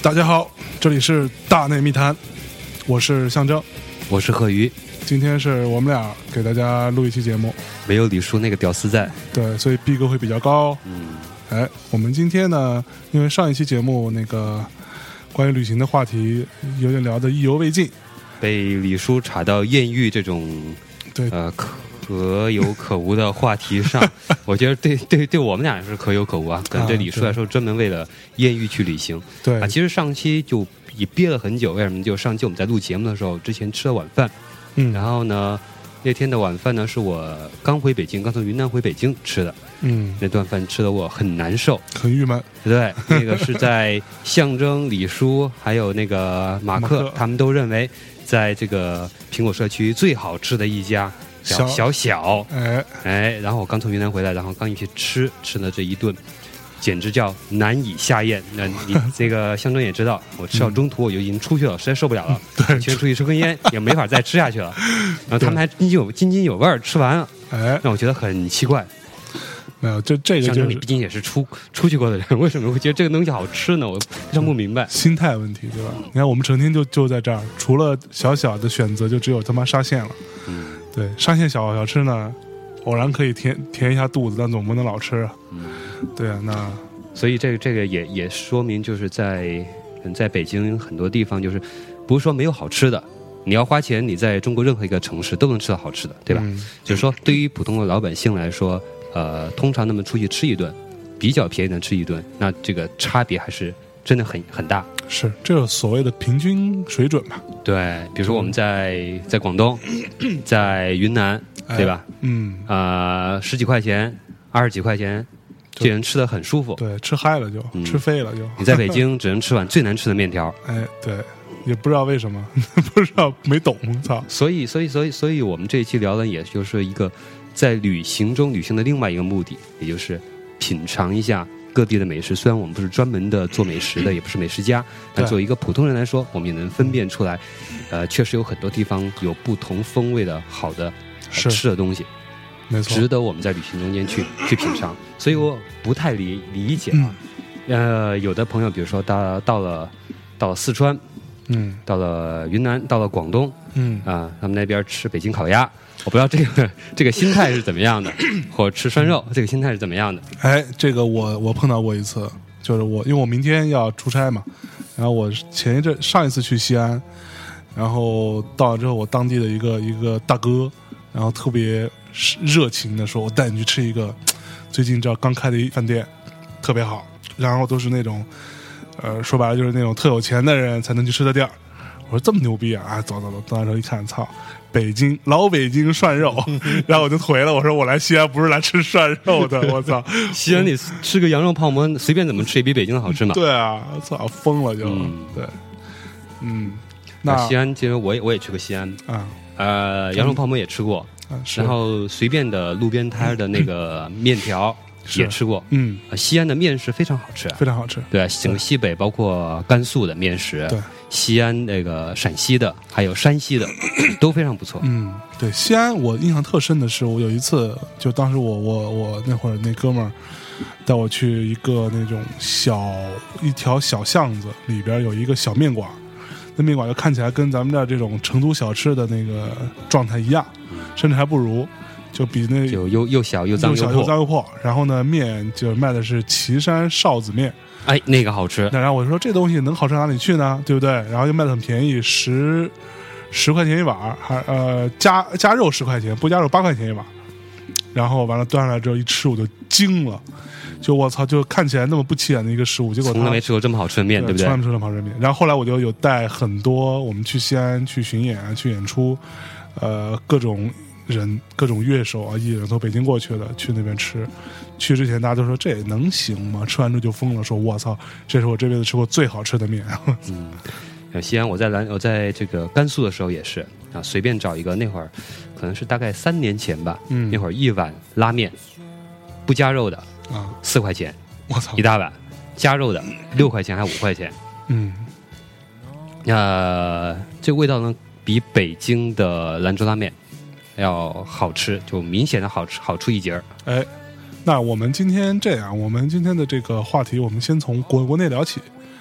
大家好，这里是大内密谈，我是象征，我是贺鱼。今天是我们俩给大家录一期节目，没有李叔那个屌丝在，对，所以逼格会比较高。嗯，哎，我们今天呢，因为上一期节目那个关于旅行的话题有点聊得意犹未尽，被李叔查到艳遇这种对。呃可有可无的话题上，我觉得对对对我们俩是可有可无啊，可能对啊李叔来说专门为了艳遇去旅行。对。啊。其实上期就也憋了很久，为什么？就上期我们在录节目的时候，之前吃了晚饭，嗯，然后呢，那天的晚饭呢是我刚回北京，刚从云南回北京吃的，嗯，那顿饭吃的我很难受。很郁闷，对，那个是在象征李叔还有那个马克，他们都认为，在这个苹果社区最好吃的一家小小。小小，哎，哎，然后我刚从云南回来，然后刚一起吃吃了这一顿，简直叫难以下咽。那你这个象征也知道，我吃到中途我就已经出去了，实在受不了了，对，先出去抽根烟，也没法再吃下去了。然后他们还津津有津津有味儿吃完了，哎，让我觉得很奇怪。没有，就这个就是毕竟也是出出去过的人，为什么会觉得这个东西好吃呢？我非常不明白。心态问题，对吧？你看我们成天就就在这儿，除了小小的选择，就只有他妈沙县了。嗯对，沙县小小吃呢，偶然可以填填一下肚子，但总不能老吃啊。嗯。对啊，那所以这个这个也也说明，就是在嗯在北京很多地方，就是不是说没有好吃的，你要花钱，你在中国任何一个城市都能吃到好吃的，对吧？嗯就是说，对于普通的老百姓来说，呃，通常那么出去吃一顿，比较便宜的吃一顿，那这个差别还是真的很很大。是这个所谓的平均水准吧？对，比如说我们在在广东，在云南，对吧？嗯，呃，十几块钱、二十几块钱，这人吃的很舒服。对，吃嗨了就、嗯吃废了就。你在北京 只能吃碗最难吃的面条。哎，对，也不知道为什么，不知道没懂，操。所以，所以，所以，所以我们这一期聊的也就是一个在旅行中旅行的另外一个目的，也就是品尝一下各地的美食。虽然我们不是专门的做美食的，也不是美食家，但作为一个普通人来说，我们也能分辨出来，呃，确实有很多地方有不同风味的好的、呃吃的东西，没错值，得我们在旅行中间去去品尝。所以我不太理理解呃，有的朋友比如说到到了到了四川，嗯到了云南，到了广东。嗯啊，他们那边吃北京烤鸭，我不知道这个这个心态是怎么样的，或者吃涮肉，这个心态是怎么样的？哎，这个我我碰到过一次，就是我因为我明天要出差嘛，然后我前一阵上一次去西安，然后到了之后，我当地的一个一个大哥，然后特别热情的说：“我带你去吃一个最近这刚开的一饭店，特别好，然后都是那种，呃，说白了就是那种特有钱的人才能去吃的店儿。”我说这么牛逼啊！啊，走走走，到那时候一看，操，北京老北京涮肉，然后我就回了，我说我来西安不是来吃涮肉的，我操！西安你吃个羊肉泡馍，随便怎么吃也比北京的好吃嘛。对啊，操，疯了就，嗯对，嗯，那西安其实我也我也去过西安，啊呃，羊肉泡馍也吃过，啊是，然后随便的路边摊的那个 面条是也吃过。嗯，呃西安的面食非常好吃啊，非常好吃，对，整个西北包括甘肃的面食，对，西安那个陕西的，还有山西的，都非常不错。嗯，对，西安我印象特深的是，我有一次就当时我我我那会儿那哥们儿带我去一个那种小一条小巷子里边有一个小面馆，那面馆就看起来跟咱们这儿这种成都小吃的那个状态一样，甚至还不如，就比那就又又小又脏又小又破，脏又破。然后呢，面就卖的是岐山臊子面。哎，那个好吃。那然后我就说这东西能好吃哪里去呢？对不对？然后又卖的很便宜，十十块钱一碗，还呃加加肉十块钱，不加肉八块钱一碗。然后完了端上来之后一吃我就惊了，就我操，就看起来那么不起眼的一个食物，结果它从来没吃过这么好吃的面，对不对从来？没吃过这么好吃的面。然后后来我就有带很多我们去西安去巡演啊，去演出，呃，各种人、各种乐手啊、艺人从北京过去的，去那边吃。去之前大家都说这能行吗？吃完之后就疯了，说我操，这是我这辈子吃过最好吃的面。嗯，呃西安，我在兰，我在这个甘肃的时候也是啊，随便找一个，那会儿可能是大概三年前吧，嗯那会儿一碗拉面不加肉的啊，四块钱我操一，大碗，加肉的，六块钱还五块钱。嗯，呃，这个味道呢，比北京的兰州拉面要好吃，就明显的好吃，好出一截儿。哎，那我们今天这样，我们今天的这个话题，我们先从国国内聊起。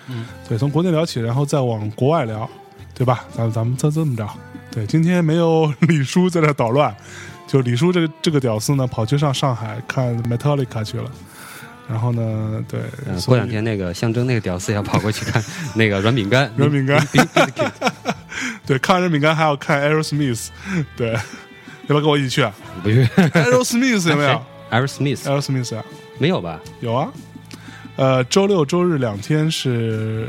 嗯，对，从国内聊起，然后再往国外聊，对吧？咱咱们这这么着。对，今天没有李叔在这捣乱，就李叔这个这个屌丝呢，跑去上上海看 Metallica 去了。然后呢，对，嗯，过两天那个象征那个屌丝要跑过去看 那个软饼干，软饼干 对看软饼干还要看 Aerosmith，对，要不要跟我一起去啊不去？Aerosmith 有没有 Aerosmith？Aerosmith 啊，没有吧？有啊。呃，周六周日两天是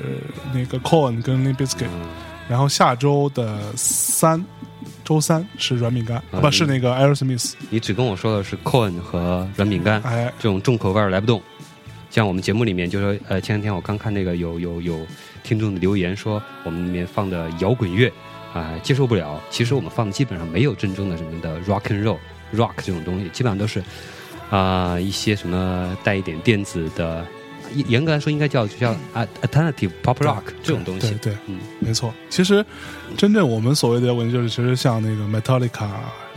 那个 Corn 跟 Limp Bizkit，嗯然后下周的三，周三是软饼干，不是那个 Aerosmith，你只跟我说的是 corn 和软饼干哎，这种重口味儿来不动。像我们节目里面就说，呃，前两天我刚看那个有有有听众的留言说，我们里面放的摇滚乐啊、接受不了。其实我们放的基本上没有真正的什么的 rock and roll rock 这种东西，基本上都是啊、一些什么带一点电子的，严严格来说应该叫就叫啊 alternative pop rock 这种东西。对对，嗯，没错。其实真正我们所谓的摇滚，就是其实像那个 Metallica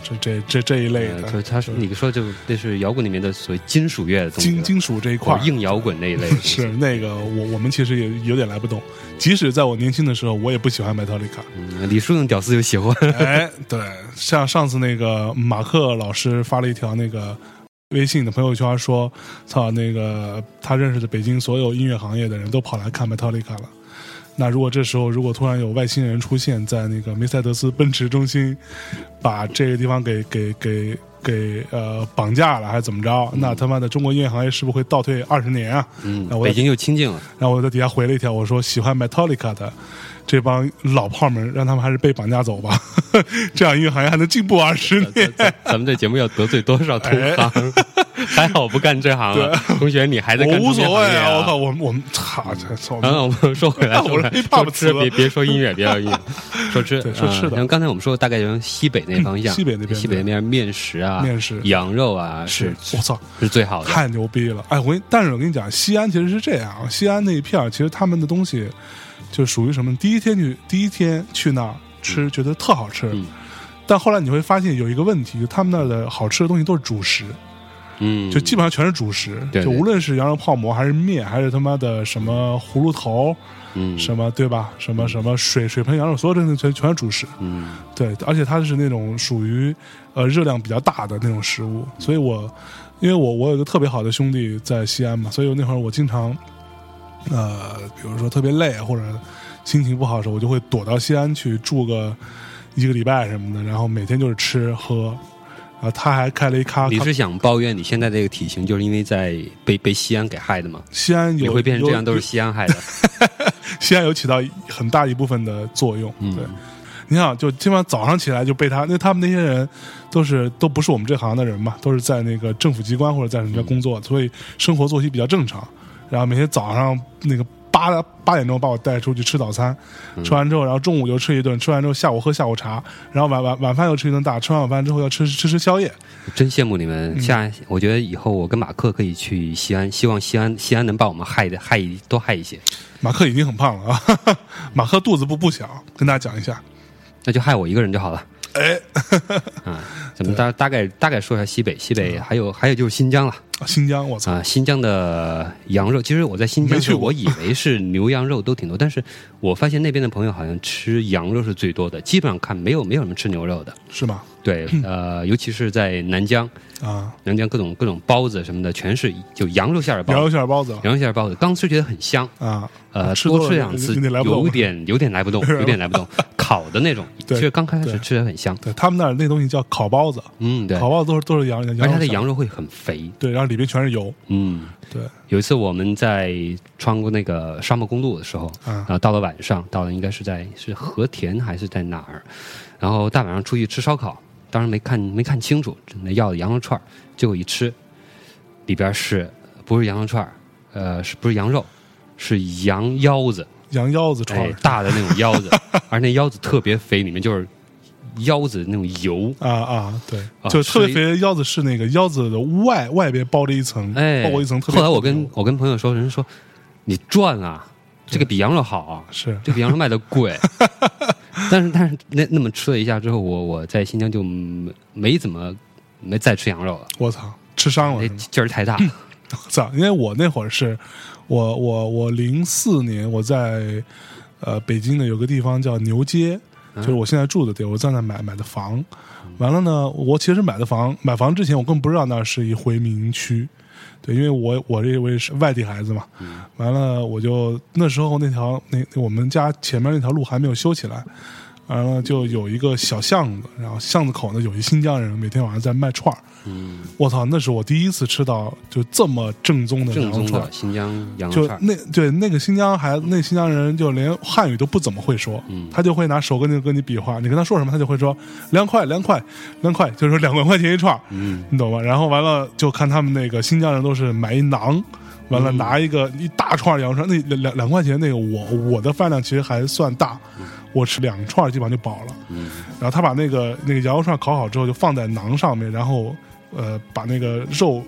这这这这一类呃，的，就是他说你说就那是摇滚里面的所谓金属乐的东西，金金属这一块硬摇滚那一类是那个我我们其实也有点来不懂，即使在我年轻的时候，我也不喜欢 Metallica。嗯，李叔那屌丝就喜欢。哎，对，像上次那个马克老师发了一条那个微信的朋友圈说，操，那个他认识的北京所有音乐行业的人都跑来看 Metallica 了。那如果这时候如果突然有外星人出现在那个梅赛德斯奔驰中心，把这个地方给给给给呃绑架了还是怎么着？那他妈的中国音乐行业是不是会倒退二十年啊？嗯那，我北京又清静了。然后我在底下回了一条，我说喜欢 Metallica 的这帮老炮们，让他们还是被绑架走吧，这样音乐行业还能进步二十年。咱咱们这节目要得罪多少同行？还好不干这行了，同学，你还在我干无所谓啊！啊！我靠，我们我们操，这操！然后我们说回来，说回来说吃，别别说音乐，别说音乐，说吃，对说吃的嗯然后刚才我们说大概从西北那方向，西北那边西北那边面食啊，面食羊肉啊，是是我操，是最好的。太牛逼了！哎，我跟你但是我跟你讲，西安其实是这样，西安那一片儿其实他们的东西就属于什么？第一天去，第一天去那儿吃，觉得特好吃，嗯但后来你会发现有一个问题，就他们那儿的好吃的东西都是主食。嗯，就基本上全是主食，对对就无论是羊肉泡馍还是面，还是他妈的什么葫芦头，嗯什么对吧？什么什么水水盆羊肉，所有东西全全是主食。嗯对，而且它是那种属于呃热量比较大的那种食物，所以我因为我我有一个特别好的兄弟在西安嘛，所以那会儿我经常呃，比如说特别累或者心情不好的时候，我就会躲到西安去住个一个礼拜什么的，然后每天就是吃喝。然后他还开了一咖，咖你是想抱怨你现在这个体型，就是因为在被被西安给害的吗？西安有你会变成这样，都是西安害的。西安有起到很大一部分的作用。嗯对，你想，就基本上早上起来就被他，因为他们那些人都是都不是我们这行的人嘛，都是在那个政府机关或者在什么家工作，所以生活作息比较正常。然后每天早上那个八八点钟把我带出去吃早餐，吃完之后，然后中午就吃一顿，吃完之后下午喝下午茶，然后晚晚晚饭又吃一顿大，吃完晚饭之后要吃吃吃宵夜。真羡慕你们。嗯下，我觉得以后我跟马克可以去西安，希望西安西安能把我们害的害一多害一些，马克已经很胖了啊，马克肚子不不小，跟大家讲一下。那就害我一个人就好了。哎，啊，咱们大大概大概说一下西北，西北还有还有就是新疆了新疆，我操，啊，新疆的羊肉，其实我在新疆没去我以为是牛羊肉都挺多，但是我发现那边的朋友好像吃羊肉是最多的，基本上看没有没有什么吃牛肉的。是吗？对，呃，尤其是在南疆，啊，南疆各种各种包子什么的，全是就羊肉馅儿包子。羊肉，馅儿包子羊肉馅儿包子，刚吃觉得很香，啊，呃，吃多吃两次有点有点来不动，有点来不动。烤的那种，对其实刚开始对。吃的很香，对他们那儿那东西叫烤包子，嗯，对，烤包子都是都是羊羊而且它的羊肉会很肥，对，然后里面全是油，嗯。对，有一次我们在穿过那个沙漠公路的时候，啊。然后到了晚上，到了应该是在是和田还是在哪儿，然后大晚上出去吃烧烤，当时没看没看清楚，那要的羊肉串儿结果一吃，里边是不是羊肉串儿？呃，是不是羊肉？是羊腰子，羊腰子串大的那种腰子，而那腰子特别肥，里面就是腰子那种油，啊啊，对，啊就特别肥的腰子是那个腰子的外外边包着一层，哎，包过一层特别。后来我跟我跟朋友说，人家说你赚啊，这个比羊肉好啊，是这个羊肉卖的贵。但是但是那那么吃了一下之后，我我在新疆就没没怎么没再吃羊肉了，我操，吃伤了？劲儿太大。我操！因为我那会儿是，我我我零四年我在呃北京的有个地方叫牛街，就是我现在住的地儿，我在那买买的房。完了呢，我其实买的房买房之前，我根本不知道那是一回民区，对，因为我我这位是外地孩子嘛。完了，我就那时候那条那我们家前面那条路还没有修起来。完了，就有一个小巷子，然后巷子口呢有一新疆人，每天晚上在卖串儿。嗯，我操，那是我第一次吃到就这么正宗的正羊肉串儿的。新疆羊肉就串儿，那对那个新疆孩子，那新疆人就连汉语都不怎么会说，嗯。他就会拿手跟你跟你比划，你跟他说什么，他就会说两块两块两块，就是说两块钱一串儿，嗯，你懂吗？然后完了就看他们那个新疆人都是买一馕，完嗯了拿一个一大串羊肉串，那两两两块钱那个我我的饭量其实还算大，我吃两串基本上就饱了。嗯然后他把那个那个羊肉串烤好之后，就放在馕上面，然后呃把那个肉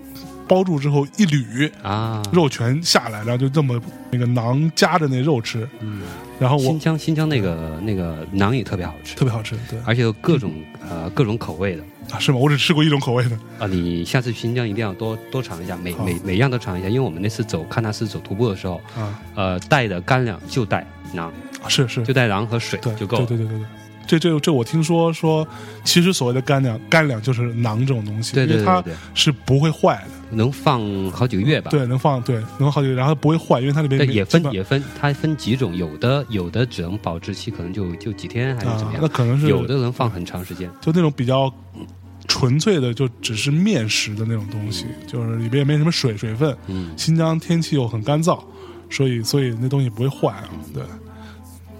包住之后一捋，啊，肉全下来，然后就这么那个馕夹着那肉吃，嗯，然后我新疆新疆那个那个馕也特别好吃，特别好吃，对而且有各种呃各种口味的啊是吗？我只吃过一种口味的，啊！你下次去新疆一定要多多尝一下，每好每每样都尝一下，因为我们那次走喀纳斯走徒步的时候，啊呃，带的干粮就带馕，是是，就带馕和水对就够了。对对对对对。这这这，我听说说，其实所谓的干粮，干粮就是馕这种东西，对对因为它是不会坏的，能放好几个月吧？对，能放对能好几个月，然后不会坏，因为它里面对，也分也分，它分几种，有的有的只能保质期可能就就几天还是怎么啊，样，那可能是有的能放很长时间。就那种比较纯粹的，就只是面食的那种东西，就是里边也没什么水水分。嗯，新疆天气又很干燥，所以所以那东西不会坏啊。对，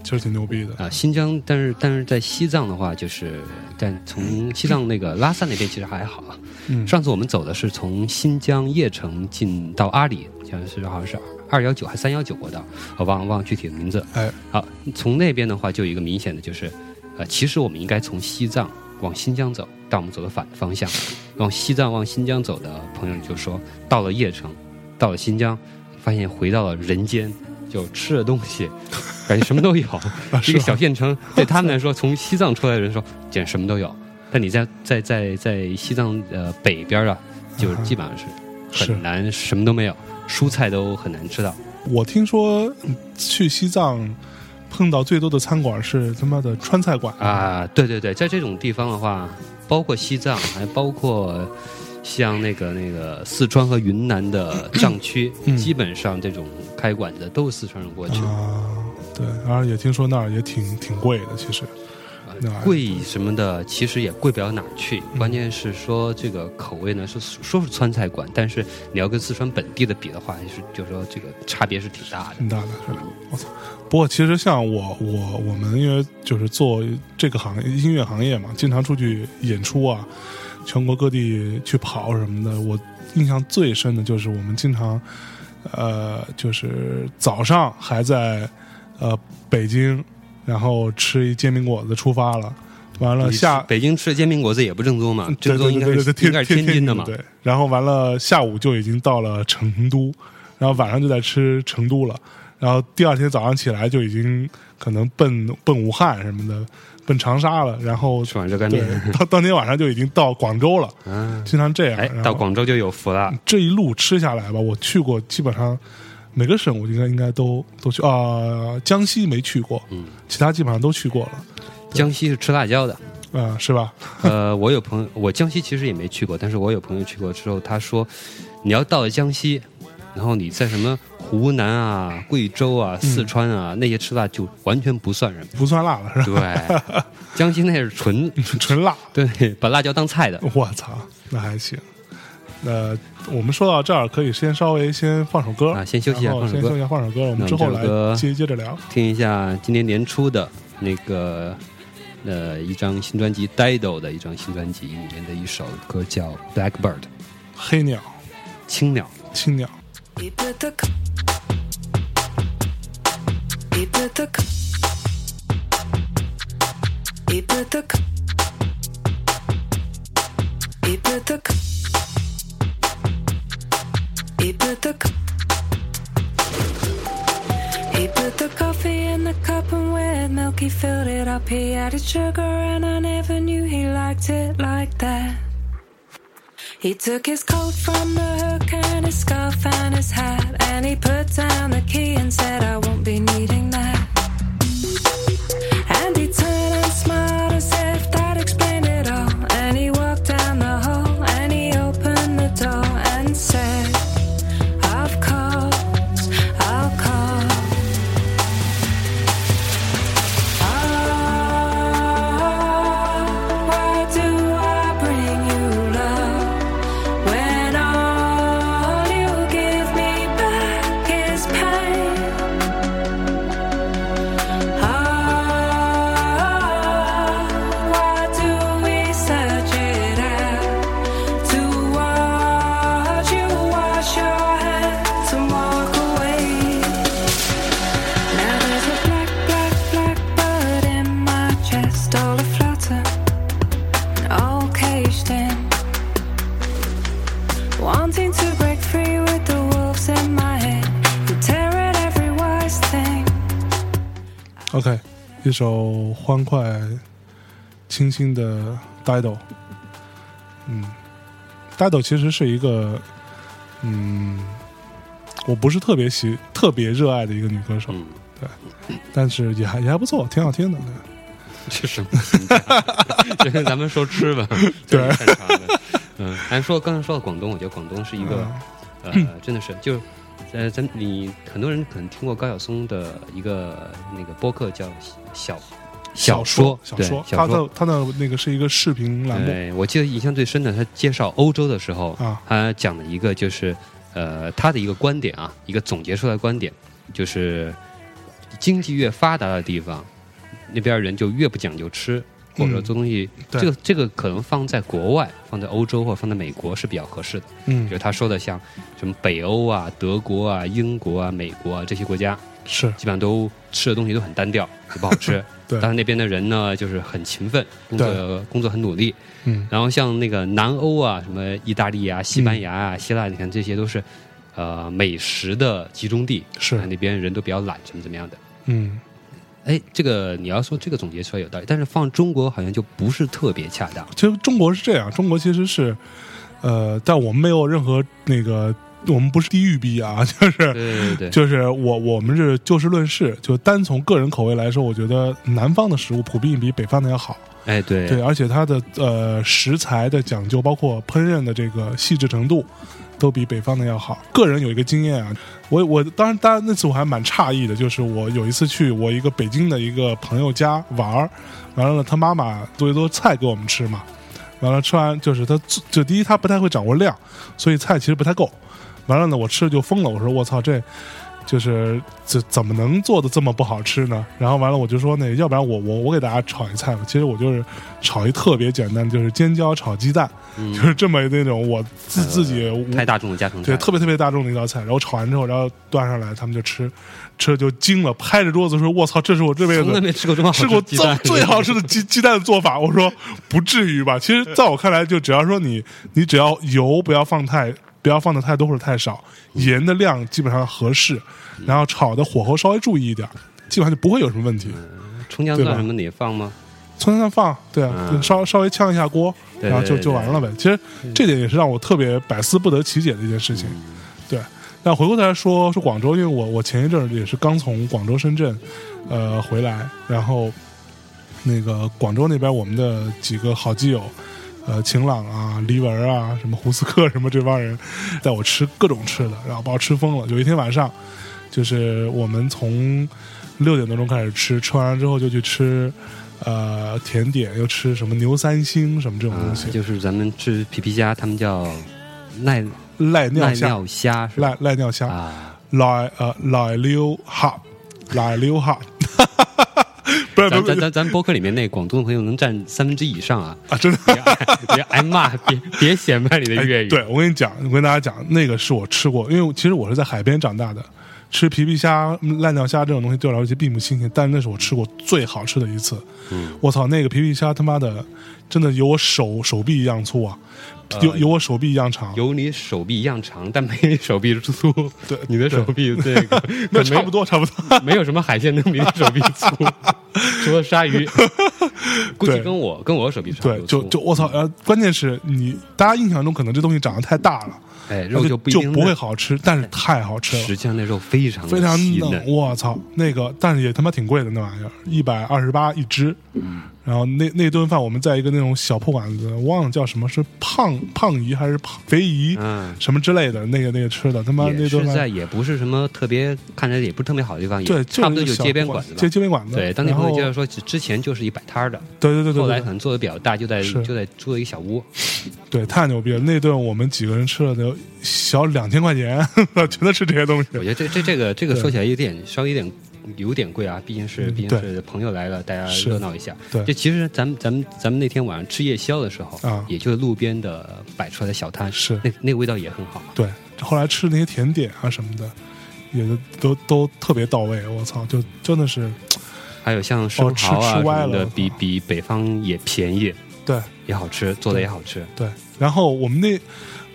其实挺牛逼的。啊，新疆，但是但是在西藏的话，就是但从西藏那个拉萨那边其实还好啊。嗯，上次我们走的是从新疆叶城进到阿里，好像是好像是二幺九还三幺九国道，我忘了忘了具体的名字。哎，好，从那边的话就有一个明显的就是，呃，其实我们应该从西藏往新疆走，但我们走的反方向，往西藏往新疆走的朋友就说，到了叶城，到了新疆，发现回到了人间，就吃的东西，感觉什么都有。啊 一个小县城，对他们来说，从西藏出来的人说，简直什么都有。但你在在在在西藏呃北边啊，就是基本上是是很难，什么都没有，蔬菜都很难吃到。我听说嗯去西藏碰到最多的餐馆是他妈的川菜馆，啊，对对对，在这种地方的话，包括西藏，还包括像那个那个四川和云南的藏区，嗯基本上这种开馆的都是四川人过去。啊，对，然后也听说那儿也挺挺贵的，其实贵什么的，其实也贵不了哪儿去。关键是说这个口味呢，是说是川菜馆，但是你要跟四川本地的比的话，还是就是说这个差别是挺大的。挺大的，是吧？我操！不过其实像我我我们因为就是做这个行业音乐行业嘛，经常出去演出啊，全国各地去跑什么的。我印象最深的就是我们经常呃，就是早上还在呃北京，然后吃一煎饼果子出发了，完了下北京吃的煎饼果子也不正宗嘛，正对宗应该是应该是天津的嘛。对，然后完了下午就已经到了成都，然后晚上就在吃成都了，然后第二天早上起来就已经可能奔奔武汉什么的，奔长沙了，然后吃碗热干对面，到当天晚上就已经到广州了，啊，经常这样。到广州就有福了。这一路吃下来吧，我去过基本上每个省，我应该应该都都去啊、江西没去过，嗯，其他基本上都去过了，江西是吃辣椒的。啊、是吧？呃，我有朋友，我江西其实也没去过，但是我有朋友去过之后，他说，你要到了江西，然后你在什么湖南啊、贵州啊、嗯四川啊、那些吃辣就完全不算人。不算辣了是吧？对，江西那是纯 纯辣。对，把辣椒当菜的。我操，那还行。那我们说到这儿，可以先稍微先放首歌啊先休息一下放首歌先休息一下，放首歌，我们之后来接接着聊。听一下今年年初的那个呃一张新专辑《Dido》的一张新专辑里面的一首歌叫《Blackbird》黑鸟、青鸟。青鸟，He put the coffee in the cup and with milk. He filled it up. He added sugar and I never knew he liked it like that. He took his coat from the hook and his scarf and his hat. And he put down the key and said, I won't be needing that. And he turned and smiled as if that 首欢快、清新的《Dido》。嗯，《Dido》其实是一个，嗯，我不是特别喜、特别热爱的一个女歌手，对，但是也还也还不错，挺好听的。这什么咱们说吃吧，对 这是擅长的。嗯，咱说刚才说到广东，我觉得广东是一个嗯呃，真的是就呃，咱你很多人可能听过高晓松的一个那个播客叫小小说，小说。他的他的那个是一个视频栏目对，我记得印象最深的，他介绍欧洲的时候，啊，他讲了一个就是呃他的一个观点啊，一个总结出来的观点，就是经济越发达的地方，那边人就越不讲究吃，或者说嗯做东西，对这个这个可能放在国外，放在欧洲或者放在美国是比较合适的。嗯就是他说的像什么北欧啊、德国啊、英国啊、美国啊这些国家，是基本上都吃的东西都很单调，也不好吃。对但是那边的人呢，就是很勤奋，工作工作很努力。嗯然后像那个南欧啊，什么意大利啊、西班牙啊、希腊，你看这些都是呃美食的集中地，是那边人都比较懒，怎么怎么样的。嗯哎，这个你要说这个总结出来有道理，但是放中国好像就不是特别恰当。其实中国是这样，中国其实是，呃，但我们没有任何那个，我们不是地域逼啊，就是对对对对，就是我我们是就事论事，就单从个人口味来说，我觉得南方的食物普遍比北方的要好。哎对对，而且它的呃食材的讲究，包括烹饪的这个细致程度，都比北方的要好。个人有一个经验啊，我我当然当然那次我还蛮诧异的，就是我有一次去我一个北京的一个朋友家玩儿，完了呢，他妈妈做一桌菜给我们吃嘛，完了吃完就是他就第一他不太会掌握量，所以菜其实不太够。完了呢，我吃了就疯了，我说我操这。就是怎怎么能做的这么不好吃呢？然后完了，我就说那要不然我我我给大家炒一菜吧。其实我就是炒一特别简单，就是尖椒炒鸡蛋，嗯就是这么那种我自自己太大众的家常菜对，特别特别大众的一道菜。然后炒完之后，然后端上来，他们就吃，吃了就惊了，拍着桌子说：“我操，这是我这辈子从来没吃过这么好吃过最最好吃的鸡鸡蛋的做法。”我说：“不至于吧？”其实在我看来，就只要说你你只要油不要放太不要放的太多或者太少，盐的量基本上合适，然后炒的火候稍微注意一点，基本上就不会有什么问题。葱姜蒜什么你放吗？葱姜蒜放，对啊，嗯稍稍微呛一下锅，然后就就完了呗。其实这点也是让我特别百思不得其解的一件事情。对，那回过头来说说广州，因为我我前一阵儿也是刚从广州、深圳，呃回来，然后那个广州那边我们的几个好基友。呃，晴朗啊，黎文啊，什么胡斯克什么这帮人，带我吃各种吃的，然后把我吃疯了。有一天晚上，就是我们从六点多钟开始吃，吃完了之后就去吃呃甜点，又吃什么牛三星什么这种东啊西，，就是咱们吃皮皮虾，他们叫赖赖尿虾，赖尿虾？赖赖尿虾，啊，赖呃赖溜哈，赖溜哈，不是咱咱咱 咱播客里面那广东的朋友能占三分之一以上啊！啊，真的。别挨骂，别别显摆你的粤语。哎对，我跟你讲，我跟大家讲，那个是我吃过，因为其实我是在海边长大的，吃皮皮虾、烂掉虾这种东西对我来说其实并不新鲜，但那是我吃过最好吃的一次。嗯，我操，那个皮皮虾他妈的真的有我手手臂一样粗啊，有有我手臂一样长。有你手臂一样长，但没你手臂粗。对你的手臂这个 那差不多，差不多。没有什么海鲜能比你手臂粗，除了鲨鱼，估计对跟我跟我手臂差不多对，就就我操，呃，关键是你大家印象中可能这东西长得太大了，哎肉就就不就不会好吃，但是太好吃了实。际上那肉非常非常嫩，，我操，那个但是也他妈挺贵的那玩意儿，一百二十八一只。嗯然后那那顿饭我们在一个那种小破馆子，忘了叫什么，是胖胖姨还是胖肥姨、嗯。什么之类的，那个那个吃的，他妈那顿饭，也不是什么特别看着也不是特别好的地方，也对，差不多就街边馆子街。街边馆子。对，当地朋友介绍说，之之前就是一摆摊儿的，对对对对对后来可能做的比较大，就在就在租了一个小屋。对，太牛逼了！那顿我们几个人吃了得小两千块钱，全都吃这些东西我。觉得这这这个这个说起来有点稍微有点有点贵啊，毕竟是嗯毕竟是朋友来了，大家热闹一下。对就其实咱们咱们咱们那天晚上吃夜宵的时候啊也就是路边的摆出来的小摊，是那那个味道也很好。对，后来吃那些甜点啊什么的，也都都都特别到位。我操，就真的是 还有像生哦吃蚝啊什么的，吃歪了我比比北方也便宜，对也好吃，做的也好吃。对。然后我们那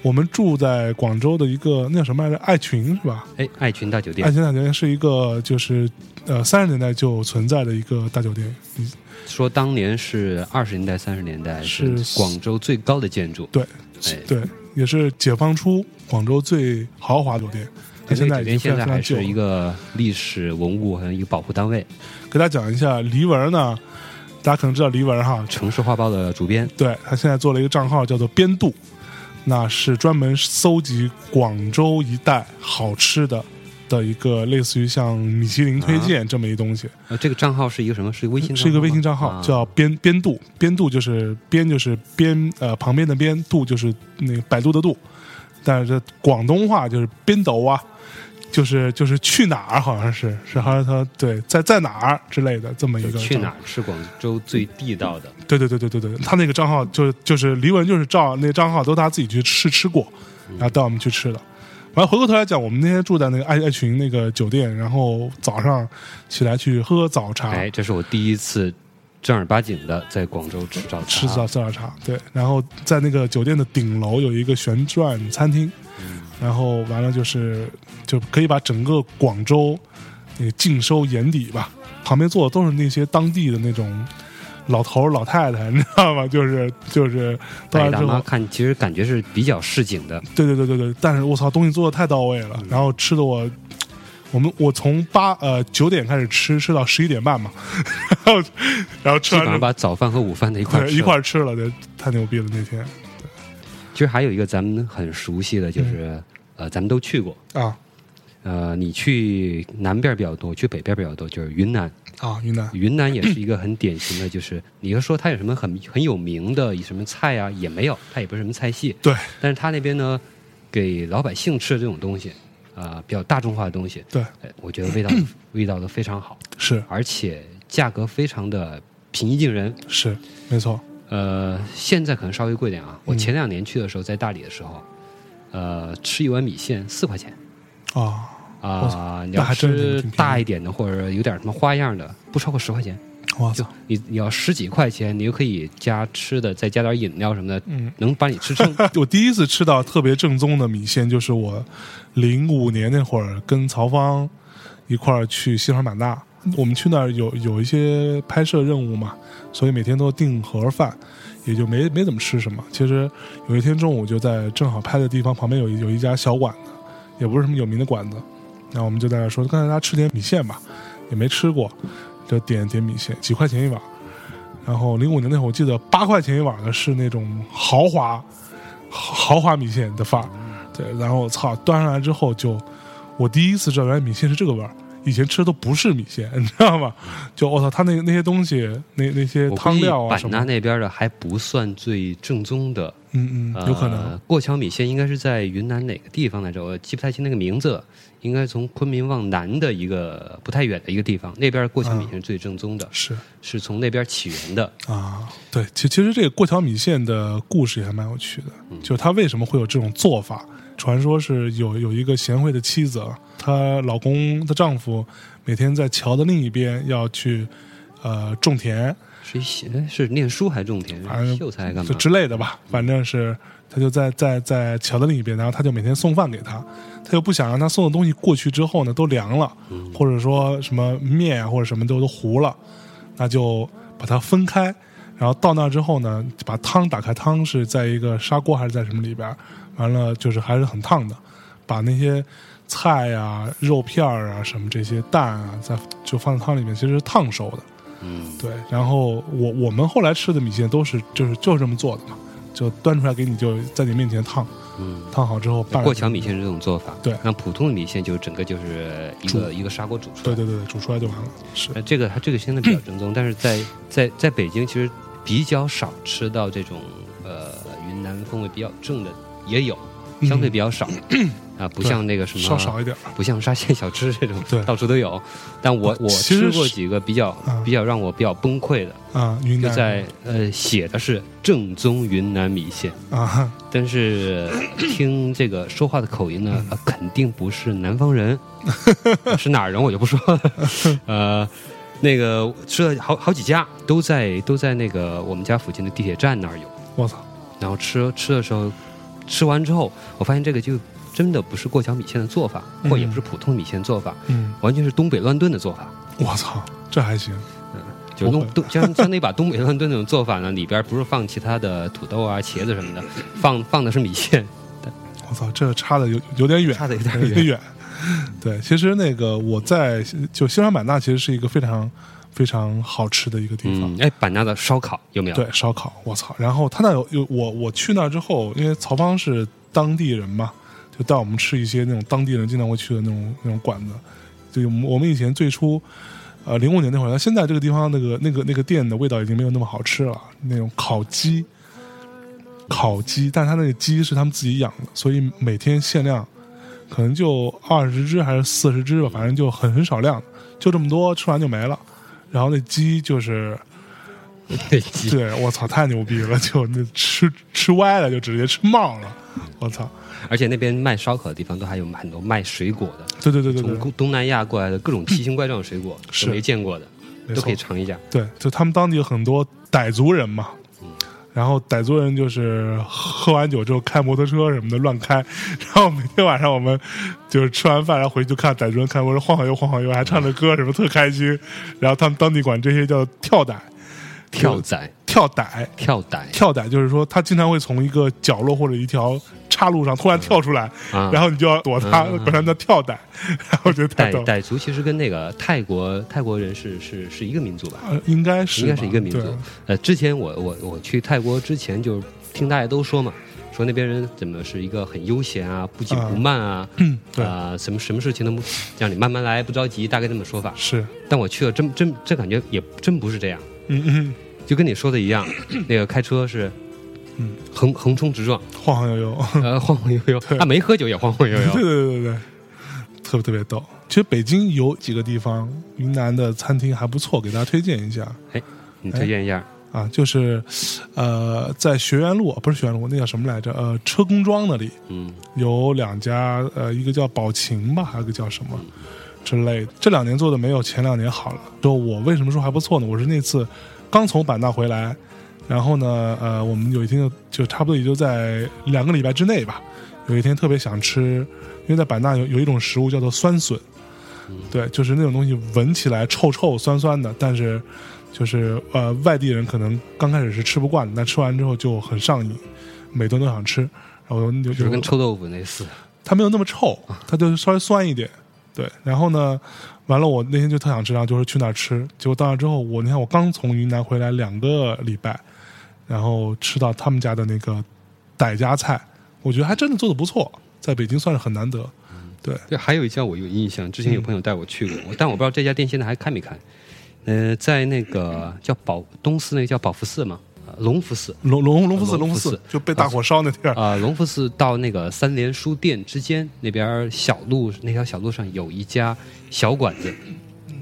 我们住在广州的一个那叫什么来着？爱群是吧？哎，爱群大酒店爱群大酒店是一个就是呃三十年代就存在的一个大酒店，嗯说当年是二十年代、三十年代是广州最高的建筑。对哎对，也是解放初广州最豪华酒店。它现在已经非常现在还是一个历史文物和一个保护单位，给大家讲一下黎文呢，大家可能知道黎文哈，城市画报的主编。对他现在做了一个账号叫做编度，那是专门搜集广州一带好吃的的一个类似于像米其林推荐这么一东西，呃，这个账号是一个什么？是一个微信？是一个微信账号，啊叫边边度，边度就是边就是边呃旁边的边，度就是那个百度的度，但是广东话就是边斗啊。就是就是去哪儿，好像是是好像他对在在哪儿之类的这么一个去哪儿是广州最地道的？对对对对对对，他那个账号就就是黎文，就是照那个账号都他自己去试吃过，然后带我们去吃的。完了回过头来讲，我们那天住在那个爱爱群那个酒店，然后早上起来去喝早茶，哎，这是我第一次正儿八经的在广州吃早茶。吃早早茶，对，然后在那个酒店的顶楼有一个旋转餐厅，然后完了就是就可以把整个广州那个尽收眼底吧。旁边坐的都是那些当地的那种老头儿老太太，你知道吗？就是就是到大爷大那之后，妈看，其实感觉是比较市井的。对对对对对，但是我操，东西做的太到位了，然后吃的我。我们我从八呃九点开始吃，吃到十一点半嘛，然 后然后吃完之后把早饭和午饭的一块吃一块吃了，对，太牛逼了那天其实还有一个咱们很熟悉的，就是、嗯呃，咱们都去过。啊呃，你去南边比较多，去北边比较多，就是云南。啊云南云南也是一个很典型的，就是你要说它有什么很很有名的什么菜啊，也没有，它也不是什么菜系。对但是它那边呢，给老百姓吃的这种东西，啊、比较大众化的东西，对哎，我觉得味道 味道都非常好，是而且价格非常的平易近人。是没错呃，现在可能稍微贵点啊。我嗯前两年去的时候，在大理的时候，呃，吃一碗米线四块钱啊啊、你要吃大一点的或者有点什么花样的，不超过十块钱。就你你要十几块钱，你就可以加吃的，再加点饮料什么的，嗯，能把你吃撑。我第一次吃到特别正宗的米线，就是我零五年那会儿跟曹芳一块儿去西双版纳，我们去那儿有有一些拍摄任务嘛，所以每天都订盒饭，也就没没怎么吃什么。其实有一天中午就在正好拍的地方旁边有有一家小馆子，也不是什么有名的馆子，然后我们就在那说，刚才大家吃点米线吧，也没吃过，就点点米线，几块钱一碗。然后零五年那会儿，我记得八块钱一碗的是那种豪华豪华米线的范儿，对。然后我操，端上来之后就，我第一次知道原来米线是这个味儿，以前吃的都不是米线，你知道吗？就我操，他那那些东西，那那些汤料啊版纳那边的还不算最正宗的，嗯嗯，有可能呃。过桥米线应该是在云南哪个地方来着？我记不太清那个名字了。应该从昆明往南的一个不太远的一个地方，那边过桥米线是最正宗的，是是从那边起源的。啊，对，其其实这个过桥米线的故事也还蛮有趣的，就是它为什么会有这种做法，传说是有有一个贤惠的妻子，她老公的丈夫每天在桥的另一边要去呃种田，是写是念书还是种田反正？秀才干嘛就？之类的吧，反正是他就在在在桥的另一边，然后他就每天送饭给他，他又不想让他送的东西过去之后呢都凉了，或者说什么面啊或者什么都都糊了，那就把它分开，然后到那之后呢，把汤打开，汤是在一个砂锅还是在什么里边，完了就是还是很烫的，把那些菜啊、肉片儿啊、什么这些蛋啊，在就放在汤里面，其实是烫熟的。嗯，对，然后我我们后来吃的米线都是就是就是这么做的嘛，就端出来给你，就在你面前烫，嗯，烫好之后拌过桥米线是这种做法。对那普通的米线就整个就是一个一个砂锅煮出来。对对对对，煮出来就完了。是呃，这个它这个现在比较正宗，但是在在在北京其实比较少吃到这种呃云南风味比较正的，也有，相对比较少。啊，不像那个什么稍少一点。不像沙县小吃这种，对。到处都有。但我我吃过几个比较啊。比较让我比较崩溃的，啊，云南就在呃写的是正宗云南米线，啊，但是 听这个说话的口音嗯呢，呃肯定不是南方人，是哪儿人我就不说了。呃，那个吃了好好几家，都在都在那个我们家附近的地铁站那儿有。我操，然后吃吃的时候，吃完之后，我发现这个就真的不是过桥米线的做法，或也不是普通米线做法，嗯，完全是东北乱炖的做法。我操，这还行。就弄东像像那把东北乱炖那种做法呢，里边不是放其他的土豆啊、茄子什么的，放放的是米线，我操，这差的有有点远，差的有点有点远。对，其实那个我在就西双版纳，其实是一个非常非常好吃的一个地方。嗯，哎，版纳的烧烤有没有？对，烧烤，我操！然后他那有有我我去那之后，因为曹芳是当地人嘛，就带我们吃一些那种当地人经常会去的那种那种馆子。就我们我们以前最初，呃，零五年那会儿，现在这个地方那个那个那个店的味道已经没有那么好吃了，那种烤鸡，烤鸡，但是它那个鸡是他们自己养的，所以每天限量，可能就二十只还是四十只吧，反正就很很少量，就这么多，吃完就没了。然后那鸡就是。对鸡对，我操，太牛逼了！就那吃吃歪了，就直接吃冒了，我操！而且那边卖烧烤的地方都还有很多卖水果的，对对对对从对，东南亚过来的各种奇形怪状的水果是没见过的，都可以尝一下。对，就他们当地有很多傣族人嘛，然后傣族人就是喝完酒之后开摩托车什么的乱开，然后每天晚上我们就是吃完饭然后回去就看傣族人开摩托车晃晃悠晃晃悠，还唱着歌什么特开心，然后他们当地管这些叫跳傣，跳仔、跳傣。跳傣跳傣就是说，他经常会从一个角落或者一条岔路上突然跳出来，啊，然后你就要躲他，嗯管他叫跳傣，然 后我觉得。傣傣族其实跟那个泰国泰国人是是是一个民族吧？呃，应该是应该是一个民族。呃，之前我我我去泰国之前，就听大家都说嘛，说那边人怎么是一个很悠闲啊，不紧不慢啊，啊、什么什么事情都不让你慢慢来，不着急，大概这么说法。是，但我去了，真真这感觉也真不是这样，嗯嗯，就跟你说的一样，那个开车是。嗯，横横冲直撞，晃晃悠悠，呃，晃晃悠悠，他、没喝酒也晃晃悠悠。对对对对，特别特别逗。其实北京有几个地方，云南的餐厅还不错，给大家推荐一下哎你推荐一下？啊，就是呃，在学院路不是学院路，那叫什么来着？呃，车公庄那里嗯有两家，呃，一个叫宝琴吧，还有一个叫什么之类的。这两年做的没有前两年好了。就我为什么说还不错呢？我是那次刚从版纳回来，然后呢，呃，我们有一天就就差不多也就在两个礼拜之内吧，有一天特别想吃，因为在版纳有有一种食物叫做酸笋，对，就是那种东西闻起来臭臭酸酸的，但是就是呃外地人可能刚开始是吃不惯的，但吃完之后就很上瘾，每顿都想吃。然后就就是跟臭豆腐类似。它没有那么臭，它就是稍微酸一点。对，然后呢，完了我那天就特想吃，然后就是去那儿吃。结果到那之后，我你看我刚从云南回来两个礼拜，然后吃到他们家的那个傣家菜，我觉得还真的做的不错，在北京算是很难得。对，对，还有一家我有印象，之前有朋友带我去过，我但我不知道这家店现在还开没开。呃，在那个叫宝东寺，那个叫宝福寺嘛，呃隆福寺。龙龙龙福寺，龙福寺就被大火烧那地儿。啊、隆福寺到那个三联书店之间那边小路那条小路上有一家小馆子，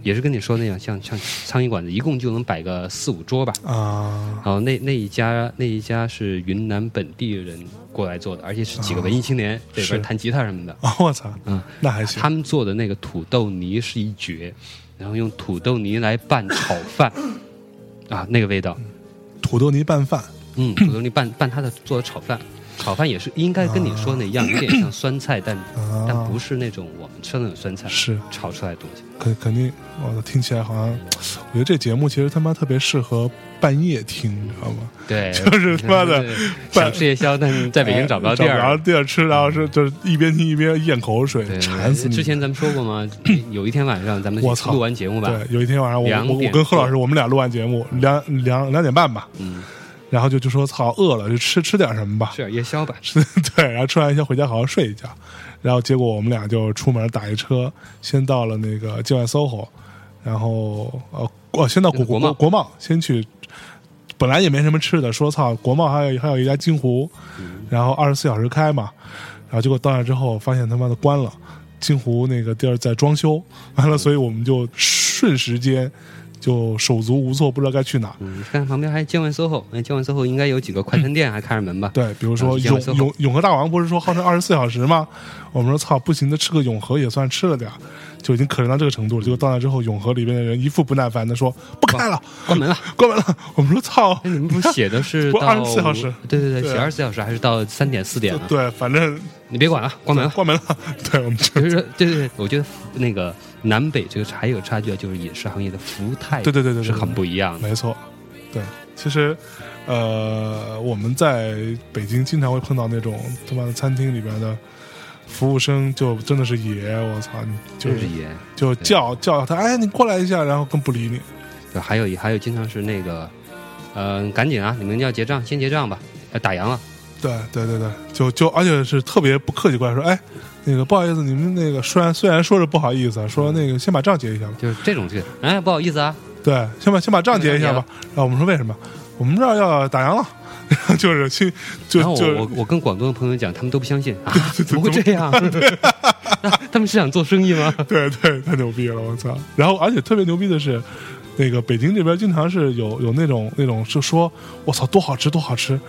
也是跟你说那样，像像苍蝇馆子，一共就能摆个四五桌吧。啊，然后那那一家那一家是云南本地人过来做的，而且是几个文艺青年这边是。弹吉他什么的。啊，我操，嗯，那还行。他们做的那个土豆泥是一绝，然后用土豆泥来拌炒饭，啊，那个味道，土豆泥拌饭。嗯，土豆泥拌拌他的做的炒饭，炒饭也是应该跟你说的一样，有点像酸菜，但啊，但不是那种我们吃的那种酸菜是炒出来的东西。肯肯定，我操，听起来好像，我觉得这节目其实他妈特别适合半夜听，你知道吗？对，就是他妈的对想吃夜宵，但是在北京找不到地儿。地儿吃，然后是就是一边听一边咽口水，馋死你。之前咱们说过吗？有一天晚上咱们我操录完节目吧，对，有一天晚上我我跟贺老师我们俩录完节目两两两点半吧，嗯，然后就就说操饿了就吃吃点什么吧，吃点夜宵吧。对，然后吃完夜宵回家好好睡一觉，然后结果我们俩就出门打一车，先到了那个境外 SOHO，然后呃哦先到国国贸。国贸先去，本来也没什么吃的，说操国贸还有还有一家金湖，然后二十四小时开嘛，然后结果到那之后发现他妈的关了，金湖那个地儿在装修，完了所以我们就瞬时间就手足无措，不知道该去哪。嗯，看旁边还建万 SOHO，那建万 SOHO 应该有几个快餐店还开着门吧？对，比如说啊永永永和大王不是说号称二十四小时吗？我们说操，不行的，吃个永和也算吃了点儿就已经可怜到这个程度了。结果到那之后，永和里边的人一副不耐烦的说不开了，关门了。关门了。我们说操，你们不是写的是 不到24小时？对对对，对写二十四小时还是到三点四点呢？对，反正你别管了，关门了。关门了。对，我们就 就是对对对，我觉得那个南北这个还有差距，就是饮食行业的服务态度对对对对对是很不一样的。没错。对，其实呃，我们在北京经常会碰到那种他妈的餐厅里边的服务生，就真的是爷，我操，你就就是爷，就叫叫他，哎，你过来一下，然后更不理你。对还有还有经常是那个，呃，赶紧啊，你们要结账，先结账吧，要打烊了。对对对对，就就而且是特别不客气过来说，哎，那个不好意思，你们那个虽然虽然说是不好意思，说那个先把账结一下吧，就是这种这个，哎，不好意思啊，对，先把先把账结一下吧。然后我们说为什么？我们这儿要打烊了，就是去就就我我跟广东的朋友讲，他们都不相信啊，怎么会这样？他们是想做生意吗？对对，太牛逼了，我操！然后而且特别牛逼的是，那个北京这边经常是有有那种那种就说，我操，多好吃多好吃，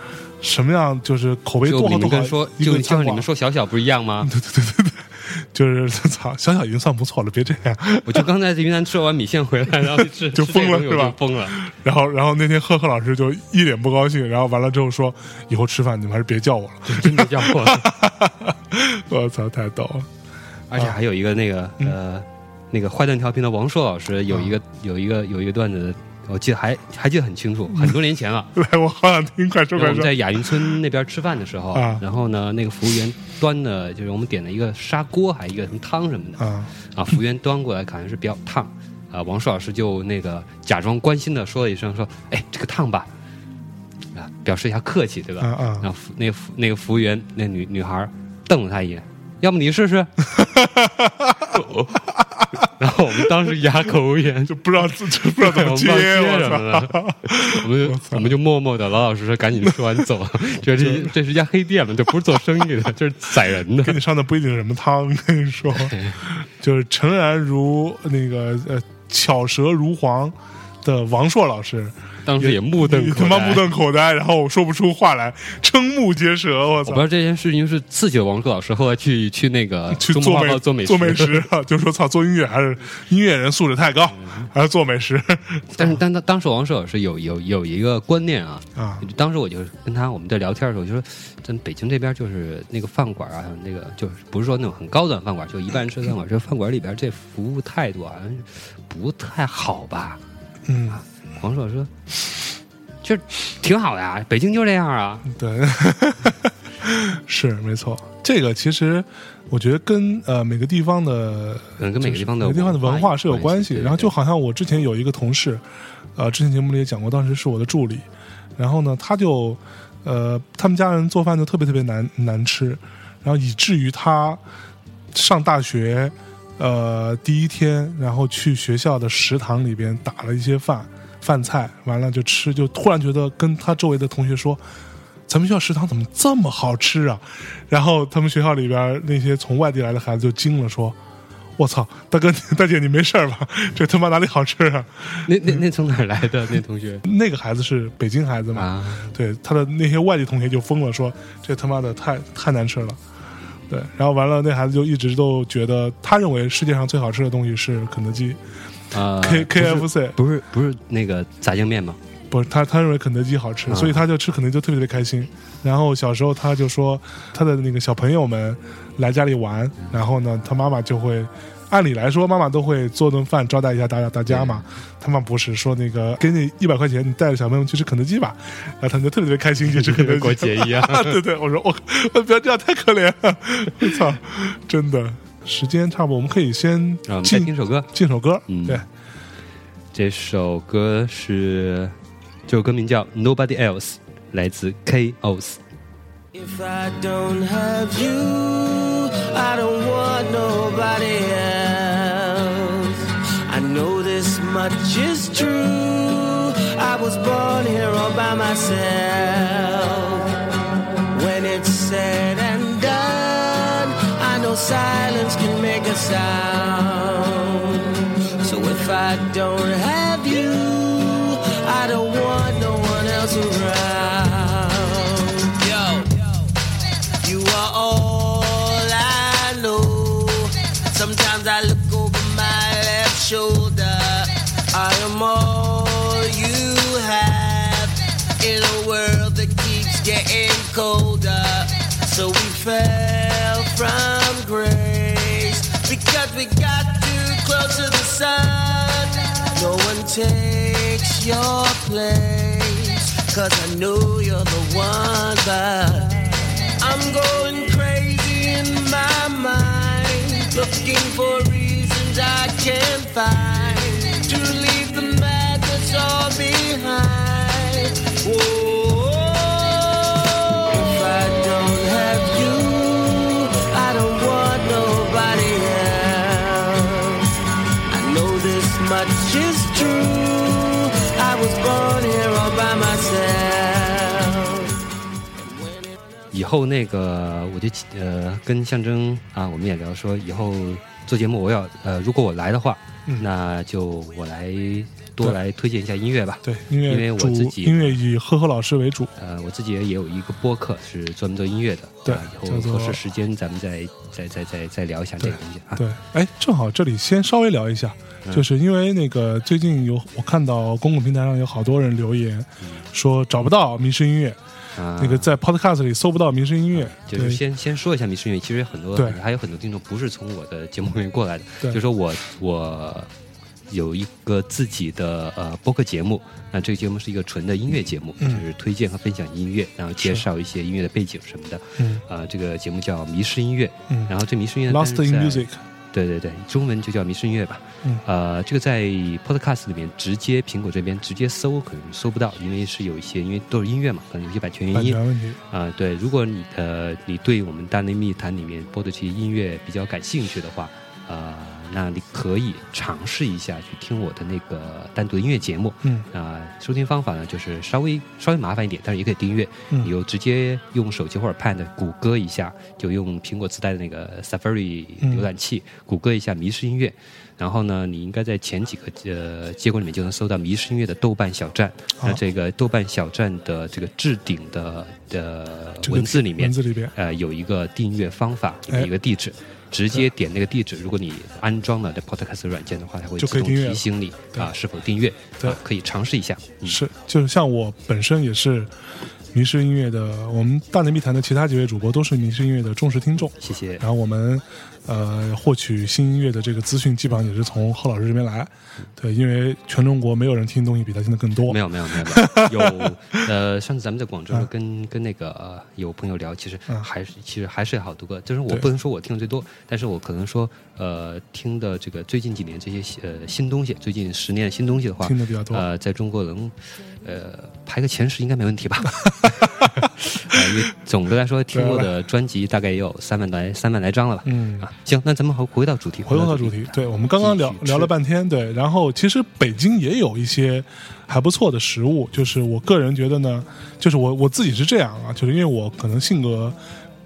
什么样就是口碑多好多好说，，就就像你们说小小不一样吗？对对对对对就是操，小小已经算不错了，别这样。我就刚才在云南吃完米线回来，然后吃 就吃这个东西疯了是吧疯了。然后，然后那天赫赫老师就一脸不高兴，然后完了之后说：“以后吃饭你们还是别叫我了。真的叫我了。”我操，太逗了！而且还有一个那个嗯呃，那个坏蛋调频的王硕老师有一个有一个有一个段子，我记得还还记得很清楚，很多年前了。来，我好想听，快说快说我们在。亚运村那边吃饭的时候啊，然后呢，那个服务员端的就是我们点了一个砂锅，还一个什么汤什么的啊，啊，服务员端过来可能是比较烫啊，王硕老师就那个假装关心的说了一声说：“哎，这个烫吧。”啊，表示一下客气，对吧？啊啊然后服那个服那个服务员那女女孩瞪了他一眼，要不你试试。然后我们当时哑口无言，就不知道自己不知道怎么接，什我么操！了。我们就我们就默默的老老实实赶紧吃完走，觉得 这这是一家黑店嘛，这不是做生意的，这是宰人的给。你上的不一定是什么汤，跟你说，就是诚然如那个呃巧舌如簧的王硕老师，当时也目瞪口呆。你他妈目瞪口呆，然后我说不出话来，瞠目结舌，我操我不知！道这件事情是刺激了王硕老师，后来去去那个 去做美报做美做美食，就说操，做音乐还是音乐人素质太高，还是做美食 但是但当当时王硕老师有有有一个观念啊，啊当时我就跟他我们在聊天的时候，我就说，咱北京这边就是那个饭馆啊，那个就是不是说那种很高端饭馆，就一般人吃饭馆，这饭馆里边这服务态度好像不太好吧？嗯，王硕说，就挺好的呀，北京就这样啊。对，是没错。这个其实我觉得跟呃每个地方的跟每个地方的每个地方的文化是有关系。然后就好像我之前有一个同事，呃，之前节目里也讲过，当时是我的助理，然后呢，他就呃，他们家人做饭就特别特别难难吃，然后以至于他上大学呃第一天，然后去学校的食堂里边打了一些饭饭菜，完了就吃，就突然觉得跟他周围的同学说。咱们学校食堂怎么这么好吃啊？然后他们学校里边那些从外地来的孩子就惊了，说：“我操，大哥大姐你没事儿吧？这他妈哪里好吃啊？那那那从哪儿来的那同学那个孩子是北京孩子嘛？啊？对，他的那些外地同学就疯了，说这他妈的太太难吃了。对，然后完了，那孩子就一直都觉得，他认为世界上最好吃的东西是肯德基、啊，K K F C 不是不是那个炸酱面吗？不是他，他认为肯德基好吃，啊所以他就吃肯德基就特别的开心。然后小时候他就说，他的那个小朋友们来家里玩，然后呢，他妈妈就会。按理来说，妈妈都会做顿饭招待一下大家大家嘛。他妈不是说那个给你一百块钱，你带着小朋友去吃肯德基吧，然后他们就特别特别开心去吃肯德基。过节一样 对对，我说我我不要这样，太可怜了，我操，真的。时间差不多，我们可以先啊，我们再进听首歌。进首歌。嗯对，这首歌是这首歌名叫《Nobody Else》，来自 K.O.S。If I don't have you, I don't want nobody else. I know this much is true. I was born here all by myself. When it's said sound. So if I don't have sun. No one takes your place. Cause I know you're the one, but 后那个我就呃跟象征啊，我们也聊说以后做节目，我要呃如果我来的话，嗯那就我来多来推荐一下音乐吧。对，音乐因为我自己音乐以呵呵老师为主。呃，我自己也有一个播客是专门做音乐的，对啊以后合适时间咱们再再再再再聊一下这个东西啊。对，哎，正好这里先稍微聊一下，嗯就是因为那个最近有我看到公共平台上有好多人留言说找不到迷失音乐，啊，那个在 Podcast 里搜不到迷失音乐，就是先先说一下迷失音乐，其实很多对。还有很多听众不是从我的节目里面过来的，就是说我我有一个自己的呃播客节目，那这个节目是一个纯的音乐节目，嗯。就是推荐和分享音乐，然后介绍一些音乐的背景什么的。嗯呃，这个节目叫迷失音乐，嗯。然后这迷失音乐，Lost 但是 in 在 Music，对对对，中文就叫迷失音乐吧。嗯呃，这个在 Podcast 里面直接苹果这边直接搜可能搜不到，因为是有一些因为都是音乐嘛，可能有些版权原因。版权问题，啊、对，如果你呃你对我们大内密谈里面播的这些音乐比较感兴趣的话，呃，那你可以尝试一下去听我的那个单独的音乐节目。嗯啊、收听方法呢就是稍微稍微麻烦一点，但是也可以订阅。嗯你就直接用手机或者 Pad 谷歌一下，就用苹果自带的那个 Safari 嗯浏览器、谷歌一下迷失音乐。然后呢，你应该在前几个呃结果里面就能搜到迷失音乐的豆瓣小站。那这个豆瓣小站的这个置顶的的文字里面文，字里边，呃，有一个订阅方法，哎有一个地址，直接点那个地址。如果你安装了这 Podcast 软件的话，它会自动提醒你啊是否订阅，对啊可以尝试一下。嗯是，就是像我本身也是迷失音乐的，我们大内密谈的其他几位主播都是迷失音乐的忠实听众，谢谢。然后我们呃获取新音乐的这个资讯，基本上也是从贺老师这边来。对，因为全中国没有人听东西比他听的更多。没有没有没有没有，有 呃，上次咱们在广州嗯跟跟那个呃有朋友聊，其实嗯还是其实还是有好多个，就是我不能说我听的最多，但是我可能说呃听的这个最近几年这些呃新东西，最近十年的新东西的话，听的比较多。呃，在中国能呃排个前十应该没问题吧？呃因为总的来说，听过的专辑大概也有三万来三万来张了吧？嗯，啊，行，那咱们回回到主题，回到主题，对我们刚刚聊聊了半天，对，然后其实北京也有一些还不错的食物，就是我个人觉得呢，就是我我自己是这样啊，就是因为我可能性格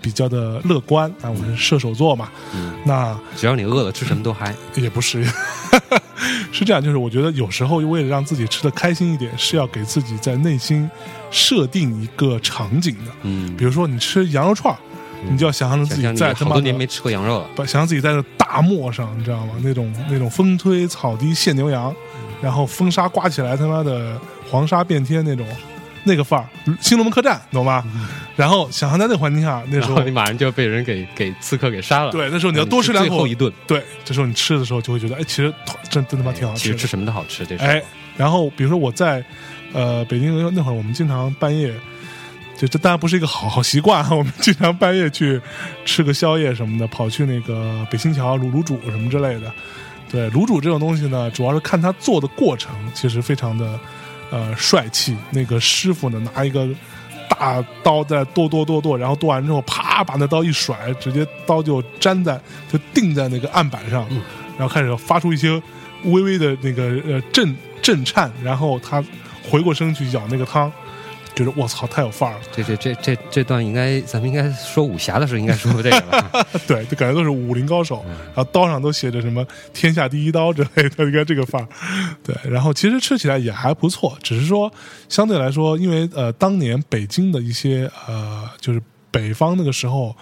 比较的乐观啊，我是射手座嘛，嗯，那只要你饿了，吃什么都嗨。也不是，是这样，就是我觉得有时候为了让自己吃的开心一点，是要给自己在内心设定一个场景的。嗯，比如说你吃羊肉串儿，你就要想象着自己在他妈的好多年没吃过羊肉了。把想象自己在那大漠上，你知道吗？那种那种风吹草低见牛羊，然后风沙刮起来，他妈的黄沙遍天那种，那个范儿，新龙门客栈，懂吗？然后想象在那个环境下，那时候你马上就被人给给刺客给杀了。对，那时候你要多吃两口最后一，顿，对，这时候你吃的时候就会觉得，哎，其实真真他妈挺好吃的其实吃。什么都好吃。这是哎，然后比如说我在呃北京那会儿，我们经常半夜，就这当然不是一个好好习惯啊，我们经常半夜去吃个宵夜什么的，跑去那个北新桥卤卤煮什么之类的。对，卤煮这种东西呢，主要是看它做的过程，其实非常的呃帅气。那个师傅呢，拿一个大刀在剁剁剁剁，然后剁完之后，啪把那刀一甩，直接刀就粘在就定在那个案板上，然后开始发出一些微微的那个呃震震颤，然后他回过身去舀那个汤，觉得我操太有范儿了，这这这这这段应该咱们应该说武侠的时候应该说这个吧？对，就感觉都是武林高手，然后刀上都写着什么“天下第一刀”之类的，应该这个范儿。对，然后其实吃起来也还不错，只是说相对来说，因为呃，当年北京的一些呃，就是北方那个时候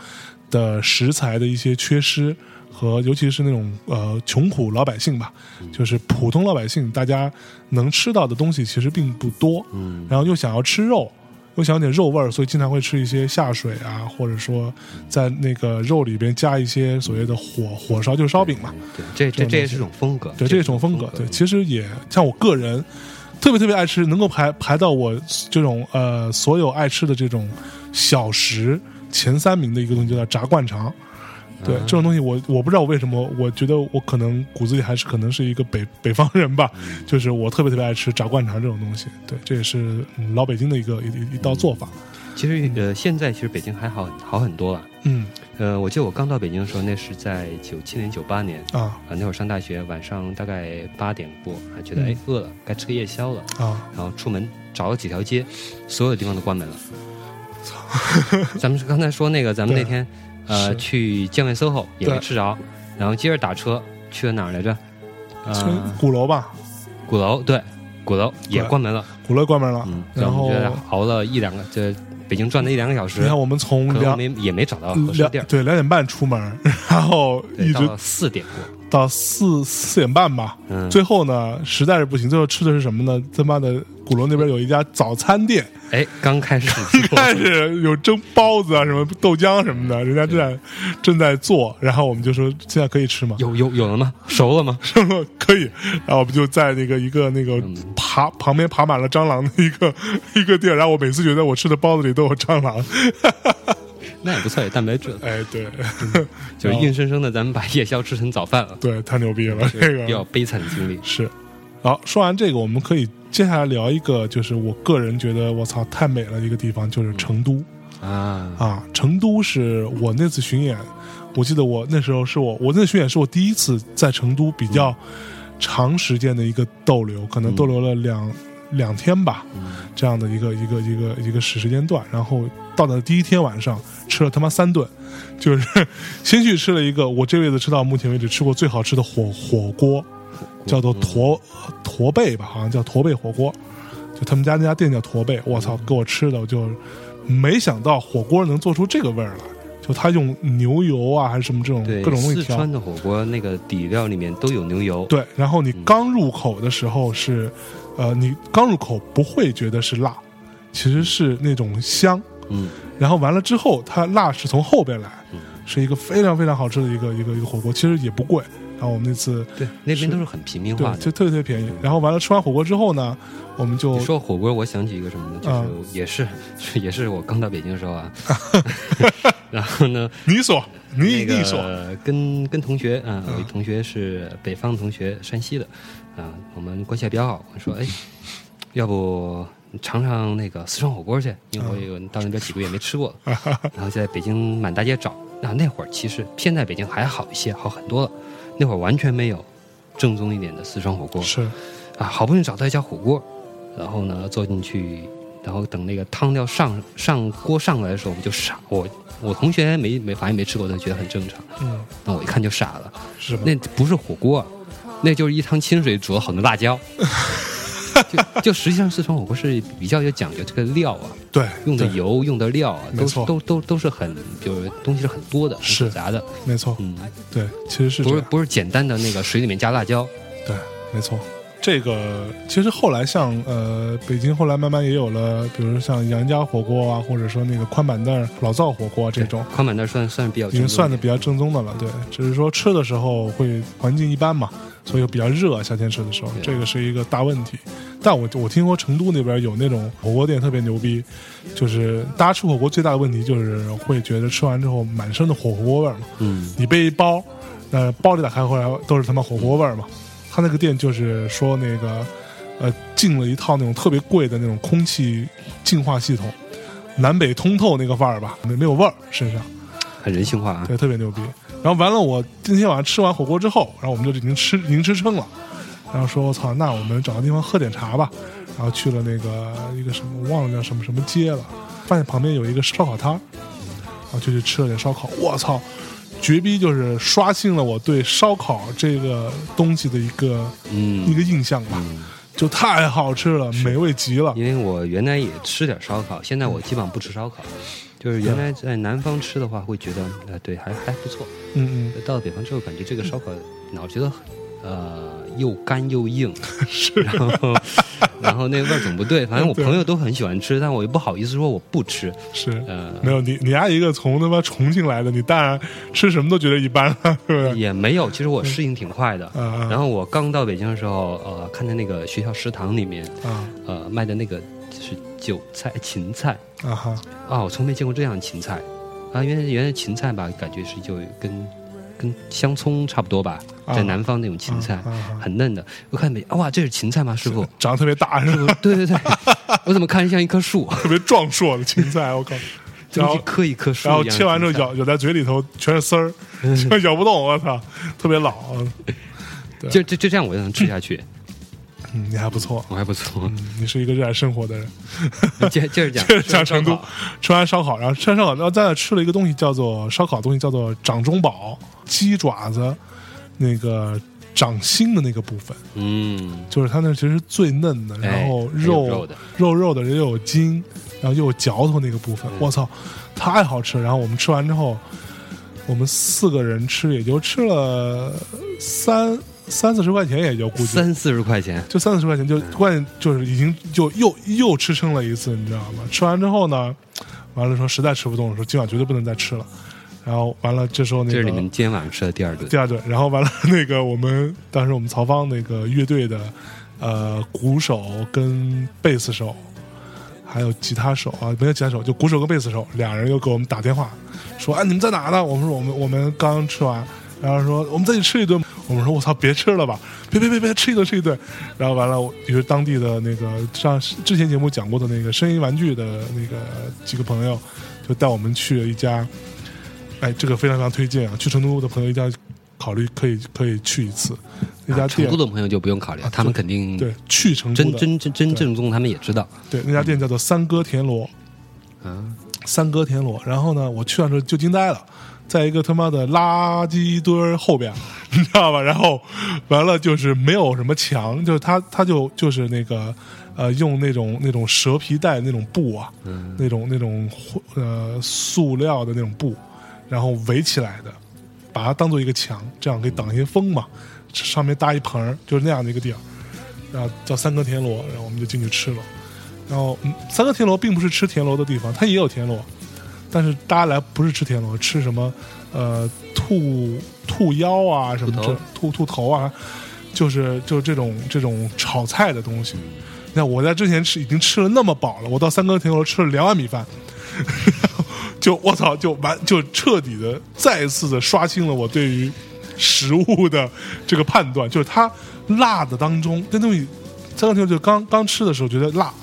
的食材的一些缺失。和尤其是那种呃穷苦老百姓吧，就是普通老百姓，大家能吃到的东西其实并不多，嗯，然后又想要吃肉，又想要点肉味儿，所以经常会吃一些下水啊，或者说在那个肉里边加一些所谓的火火烧，就是烧饼嘛。对，这这这也是种风格，对，这是种风格，对，其实也像我个人特别特别爱吃，能够排排到我这种呃所有爱吃的这种小食前三名的一个东西，就叫炸灌肠。对、这种东西我，我不知道我为什么，我觉得我可能骨子里还是可能是一个北北方人吧，就是我特别特别爱吃炸灌肠这种东西。对，这也是、嗯老北京的一个一一一道做法。其实呃，现在其实北京还好好很多了。嗯呃，我记得我刚到北京的时候，那是在九七年、九八年啊啊，那会儿上大学，晚上大概八点过，还觉得嗯哎饿了，该吃个夜宵了，啊然后出门找了几条街，所有的地方都关门了。咱们是刚才说那个，咱们那天呃去建外 SOHO 也没吃着，然后接着打车去了哪儿来着？去呃，鼓楼吧，鼓楼对，鼓楼也关门了。鼓楼关门了。嗯，然后熬了一两个，这北京转了一两个小时你，看，我们从两没也没找到合适的两地儿，对两点半出门，然后，一直到四点过。到四四点半吧。嗯，最后呢，实在是不行，最后吃的是什么呢？他妈的，鼓楼那边有一家早餐店，哎，刚开始 做开始有蒸包子啊，什么豆浆什么的，人家正在正在做，然后我们就说现在可以吃吗？有有有了吗？熟了吗？熟了可以，然后我们就在那个一个那个嗯爬旁边爬满了蟑螂的一个 一个地儿，然后我每次觉得我吃的包子里都有蟑螂，那也不错，有蛋白质。哎，对，就是硬生生的，咱们把夜宵吃成早饭了，对，太牛逼了，这这个是比较悲惨的经历。是。好，说完这个，我们可以接下来聊一个，就是我个人觉得我操太美了的一个地方，就是成都。啊，啊，成都是我那次巡演，我记得我那时候是我我那次巡演是我第一次在成都比较长时间的一个逗留，可能逗留了两、两天吧，这样的一个一个一个一个时时间段。然后到的第一天晚上吃了他妈三顿，就是 先去吃了一个我这辈子吃到目前为止吃过最好吃的火火锅，叫做驼驼背吧，好像叫驼背火锅，就他们家那家店叫驼背，我操，给我吃的我就没想到火锅能做出这个味儿来，就他用牛油啊还是什么这种各，种东西调四川，的火锅那个底料里面都有牛油，对，然后你刚入口的时候是，呃，你刚入口不会觉得是辣，其实是那种香，嗯，然后完了之后，它辣是从后边来，是一个非常非常好吃的一个一个一个火锅，其实也不贵。然后我们那次对，那边都是很平民化，的。就特别特别便宜。然后完了吃完火锅之后呢，我们就你说火锅，我想起一个什么呢？就是啊也是是也是我刚到北京的时候啊，然后呢，你说你那你说个跟跟同学啊，我一同学是北方同学，山西的啊，我们关系还比较好。我说，哎，要不尝尝那个四川火锅去？因为我有到那边几个月没吃过了。然后在北京满大街找，啊，那会儿其实现在北京还好一些，好很多了。那会儿完全没有正宗一点的四川火锅是啊，好不容易找到一家火锅，然后呢坐进去然后等那个汤料上上锅上来的时候，我们就傻。我我同学没没反正没吃过，他觉得很正常。嗯，那我一看就傻了，是吧？那不是火锅，那就是一汤清水煮了很多辣椒。就就实际上四川火锅是比较有讲究这个料啊，对，用的油用的料啊，都错都都都是很就是东西是很多的，很是复杂的。没错，嗯，对，其实是不是不是简单的那个水里面加辣椒。对，没错。这个其实后来像呃，北京后来慢慢也有了，比如说像杨家火锅啊，或者说那个宽板凳老灶火锅啊这种，宽板凳算算比较已经算的比较正宗的了。对，只是说吃的时候会环境一般嘛，所以比较热，夏天吃的时候，这个是一个大问题。但我我听说成都那边有那种火锅店特别牛逼，就是大家吃火锅最大的问题就是会觉得吃完之后满身的火锅味儿嘛。嗯你背一包，呃，包里打开回来都是他妈火锅味儿嘛。他那个店就是说那个，呃，进了一套那种特别贵的那种空气净化系统，南北通透那个范儿吧，没没有味儿身上，很人性化啊。对，特别牛逼。然后完了，我今天晚上吃完火锅之后，然后我们就已经吃已经吃撑了，然后说我操，那我们找个地方喝点茶吧。然后去了那个一个什么，我忘了叫什么什么街了，发现旁边有一个烧烤摊儿，然后就去吃了点烧烤。我操，绝逼就是刷新了我对烧烤这个东西的一个嗯、一嗯，个印象吧，就太好吃了，美味极了。因为我原来也吃点烧烤，现在我基本上不吃烧烤。就是原来在南方吃的话，会觉得呃对还还不错。嗯嗯到了北方之后，感觉这个烧烤老觉得呃又干又硬，是然后然后那个味儿总不对。反正我朋友都很喜欢吃，但我又不好意思说我不吃。嗯，是。呃，没有你，你丫一个从他妈重庆来的，你当然吃什么都觉得一般了，是不是？也没有，其实我适应挺快的。嗯然后我刚到北京的时候，呃，看见那个学校食堂里面，啊呃，卖的那个就是韭菜、芹菜啊哈，啊，我从没见过这样的芹菜啊！原来原来芹菜吧，感觉是就跟跟香葱差不多吧，啊在南方那种芹菜，很嫩的。我看没，哇，这是芹菜吗，师傅？长得特别大，是吧？对对对，我怎么看着像一棵树？特别壮硕的芹菜，我靠！然后就一棵一棵树然后切完之后咬咬在嘴里头全是丝儿，咬不动，我操，特别老。就就就这样我就能吃下去，嗯，你还不错，我还不错。嗯，你是一个热爱生活的人。接接着讲，接着讲成都，吃完烧烤，然后吃完烧烤，然后在那吃了一个东西叫做烧烤东西叫做掌中宝，鸡爪子那个掌心的那个部分，嗯，就是它那其实最嫩的，然后哎肉肉的肉肉的又有筋，然后又有嚼头那个部分，嗯我操，太好吃了！然后我们吃完之后，我们四个人吃也就吃了三三四十块钱，也就估计三四十块钱，就三四十块钱，就关键就是已经就又又吃撑了一次，你知道吗？吃完之后呢，完了说实在吃不动了，说今晚绝对不能再吃了。然后完了，这时候那个这是你们今天晚上吃的第二顿第。二顿，然后完了那个我们当时我们曹芳那个乐队的呃鼓手跟贝斯手，还有吉他手啊，没有吉他手，就鼓手跟贝斯手俩人又给我们打电话说，哎，你们在哪呢？我们说我们我们刚吃完，然后说我们再去吃一顿。我们说我操，别吃了吧，别别别别吃一顿吃一顿。然后完了，也是当地的那个上之前节目讲过的那个声音玩具的那个几个朋友，就带我们去了一家。哎，这个非常非常推荐啊！去成都的朋友一定要考虑，可以可以去一次那家店。成都的朋友就不用考虑了，他们肯定对，去成都真真真真正宗，他们也知道对那家店叫做三哥田螺，啊。三哥田螺。然后呢，我去完之后就惊呆了，在一个他妈的垃圾堆儿后边，你知道吧？然后完了就是没有什么墙，就是他他就就是那个呃用那种那种蛇皮袋那种布啊，嗯那种那种呃塑料的那种布，然后围起来的，把它当做一个墙，这样可以挡一些风嘛。上面搭一棚儿，就是那样的一个地儿，然后叫三哥田螺，然后我们就进去吃了。然后，嗯，三哥田螺并不是吃田螺的地方，它也有田螺，但是大家来不是吃田螺，吃什么呃兔兔腰啊什么这兔兔头啊，就是就是这种这种炒菜的东西。你看我在之前吃已经吃了那么饱了，我到三哥田螺吃了两碗米饭，就我操，就完就彻底的再次的刷新了我对于食物的这个判断，就是它辣的当中，那东西三哥田螺就刚刚吃的时候觉得辣，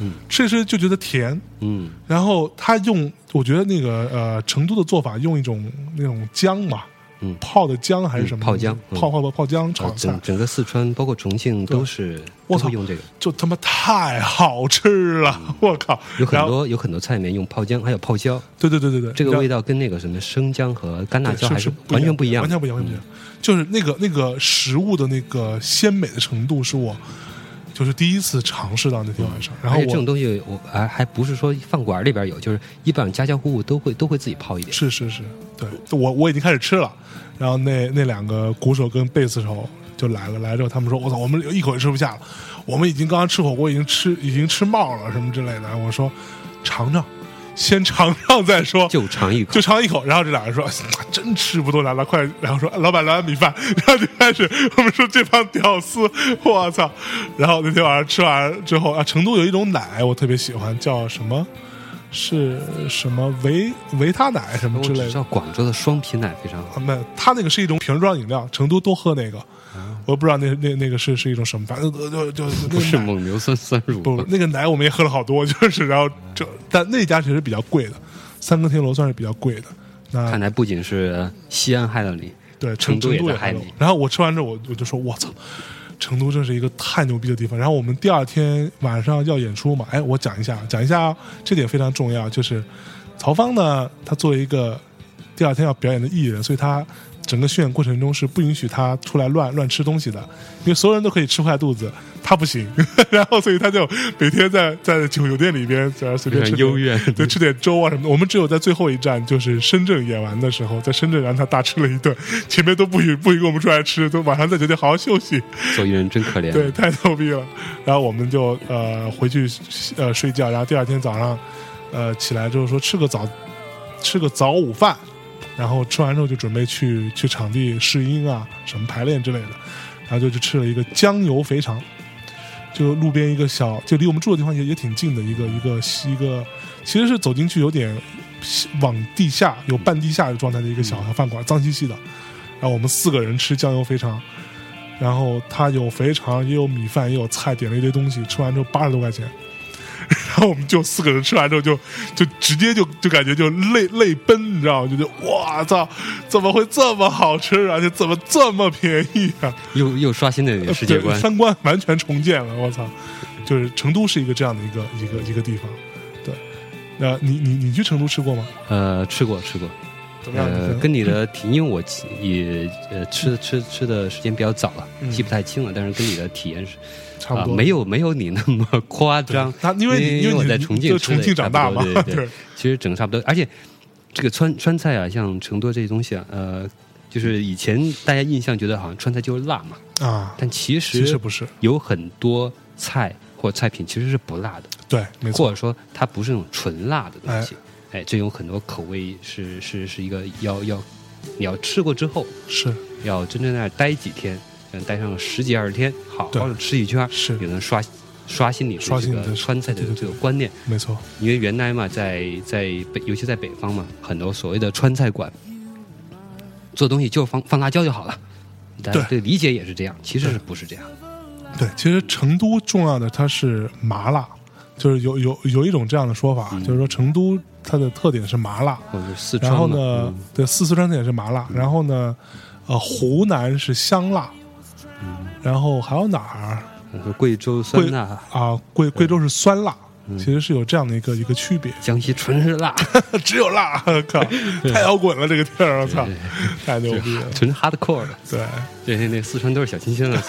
嗯，吃一吃就觉得甜，嗯。然后他用，我觉得那个呃成都的做法用一种那种姜嘛，嗯。泡的姜还是什么？嗯泡姜嗯。泡泡泡泡姜呃炒菜。整，整个四川包括重庆都是我操用这个，就他妈太好吃了！我靠，嗯有很多有很多菜里面用泡姜，还有泡椒，对对对对对，这个味道跟那个什么生姜和干辣椒还是完全不一样。完。全不一样，完全不一样。就是那个那个食物的那个鲜美的程度，是我就是第一次尝试到那天晚上。然后这种东西我还还不是说饭馆里边有，就是一般家家户户都会都会自己泡一点。是是是，对我我已经开始吃了。然后那那两个鼓手跟贝斯手就来了，来了之后他们说：“我操，我们一口也吃不下了，我们已经刚刚吃火锅，已经吃已经吃冒了什么之类的。”我说：“尝尝，先尝尝再说。”就尝一口就，尝一口，然后这俩人说：“ 真吃不动了，来快！”然后说：“老板来碗米饭。”然后就开始我们说这帮屌丝，我操！然后那天晚上吃完之后啊，成都有一种奶我特别喜欢，叫什么？是什么维维他奶什么之类的我只知？道广州的双皮奶非常好。啊，没有，它那个是一种瓶装饮料，成都多喝那个，我不知道那那那个是是一种什么，反正就就就那不是蒙牛酸酸乳不？那个奶我们也喝了好多，就是然后就但那家其实比较贵的，三更天楼算是比较贵的。那看来不仅是西安害了你，对，成都也害你。然后我吃完之后，我我就说，我操，成都真是一个太牛逼的地方。然后我们第二天晚上要演出嘛，哎，我讲一下，讲一下啊，这点非常重要，就是曹芳呢，他作为一个第二天要表演的艺人，所以他整个训练过程中是不允许他出来乱乱吃东西的，因为所有人都可以吃坏肚子，他不行。然后所以他就每天在在酒酒店里边在那随便吃点常幽怨。对，吃点粥啊什么的。我们只有在最后一站，就是深圳演完的时候，在深圳让他大吃了一顿，前面都不允不允给我们出来吃，都晚上在酒店好好休息。做艺人真可怜。对，太牛逼了。然后我们就呃回去呃睡觉，然后第二天早上呃起来之后说吃个早吃个早午饭，然后吃完之后就准备去去场地试音啊，什么排练之类的，然后就去吃了一个酱油肥肠。就路边一个小，就离我们住的地方也也挺近的一个一个一个，其实是走进去有点往地下有半地下的状态的一个小小饭馆，脏兮兮的。然后我们四个人吃酱油肥肠，然后他有肥肠，也有米饭，也有菜，点了一堆东西，吃完之后八十多块钱。然后我们就四个人吃完之后就就直接就就感觉就泪泪奔，你知道吗？就觉得哇操，怎么会这么好吃，而且怎么这么便宜啊？又又刷新了世界观。三观完全重建了，我操！就是成都是一个这样的一个一个一个地方，对。那你你你去成都吃过吗？呃，吃过吃过，怎么样？呃，跟你的体，因为我也呃吃吃吃的时间比较早了，嗯。记不太清了，但是跟你的体验是啊、差不多、没有没有你那么夸张。他因为因为我在重庆重庆长大嘛，多对对对。其实整个差不多，而且这个川川菜啊，像成都这些东西啊，呃，就是以前大家印象觉得好像川菜就是辣嘛，啊，但其实其实实不是，有很多菜或菜品其实是不辣的，对，没错，或者说它不是那种纯辣的东西。哎，这有很多口味是是是一个要要你要吃过之后，是要真正在那儿待几天，嗯，待上十几二十天，好对好的吃一圈，是也能刷刷新你对这个川菜的对对对这个观念。没错，因为原来嘛，在在北，尤其在北方嘛，很多所谓的川菜馆做东西就放放辣椒就好了。大家对理解也是这样，其实是不是这样？对，其实成都重要的它是麻辣，就是有有有一种这样的说法，嗯就是说成都它的特点是麻辣，然后呢，嗯。对四四川特点是麻辣，然后呢，呃，湖南是香辣，然后还有哪儿？嗯贵州酸辣，啊？贵贵州是酸辣，嗯。其实是有这样的一个一个区别，江西纯是辣，只有辣，靠，太摇滚了这个地儿，我操，太牛逼了，纯 hardcore 的。对。对，那四川都是小清新了。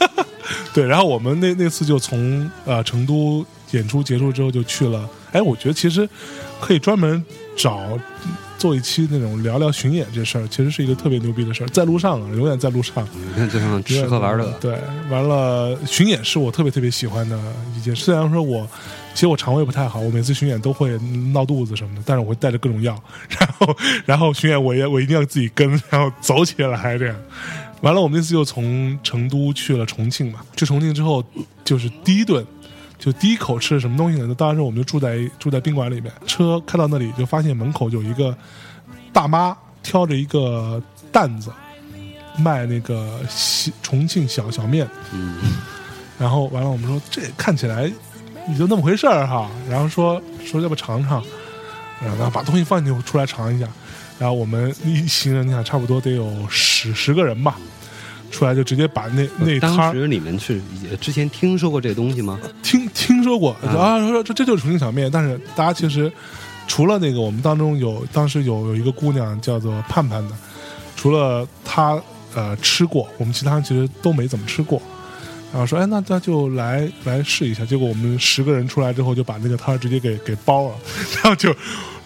对，然后我们那那次就从呃成都演出结束之后就去了，哎，我觉得其实可以专门找做一期那种聊聊巡演这事儿，其实是一个特别牛逼的事儿，在路上啊，永远在路上。你看，就像吃喝玩乐，对，完了巡演是我特别特别喜欢的一件事。虽然说我其实我肠胃不太好，我每次巡演都会闹肚子什么的，但是我会带着各种药，然后然后巡演我也我一定要自己跟，然后走起来这样。完了，我们那次又从成都去了重庆嘛。去重庆之后，就是第一顿，就第一口吃的什么东西呢？当时我们就住在住在宾馆里面，车开到那里就发现门口有一个大妈挑着一个担子，卖那个重庆小小面。嗯，然后完了，我们说这看起来也就那么回事儿哈。然后说说要不尝尝，然然后把东西放进去出来尝一下，然后我们一行人你看差不多得有十十个人吧，出来就直接把那那摊儿当时你们是呃之前听说过这个东西吗？听听说过啊啊，说这这就是重庆小面，但是大家其实除了那个我们当中有当时有有一个姑娘叫做盼盼的，除了她呃吃过，我们其他人其实都没怎么吃过。然后说，哎，那那就来来试一下。结果我们十个人出来之后，就把那个摊儿直接给给包了，然后就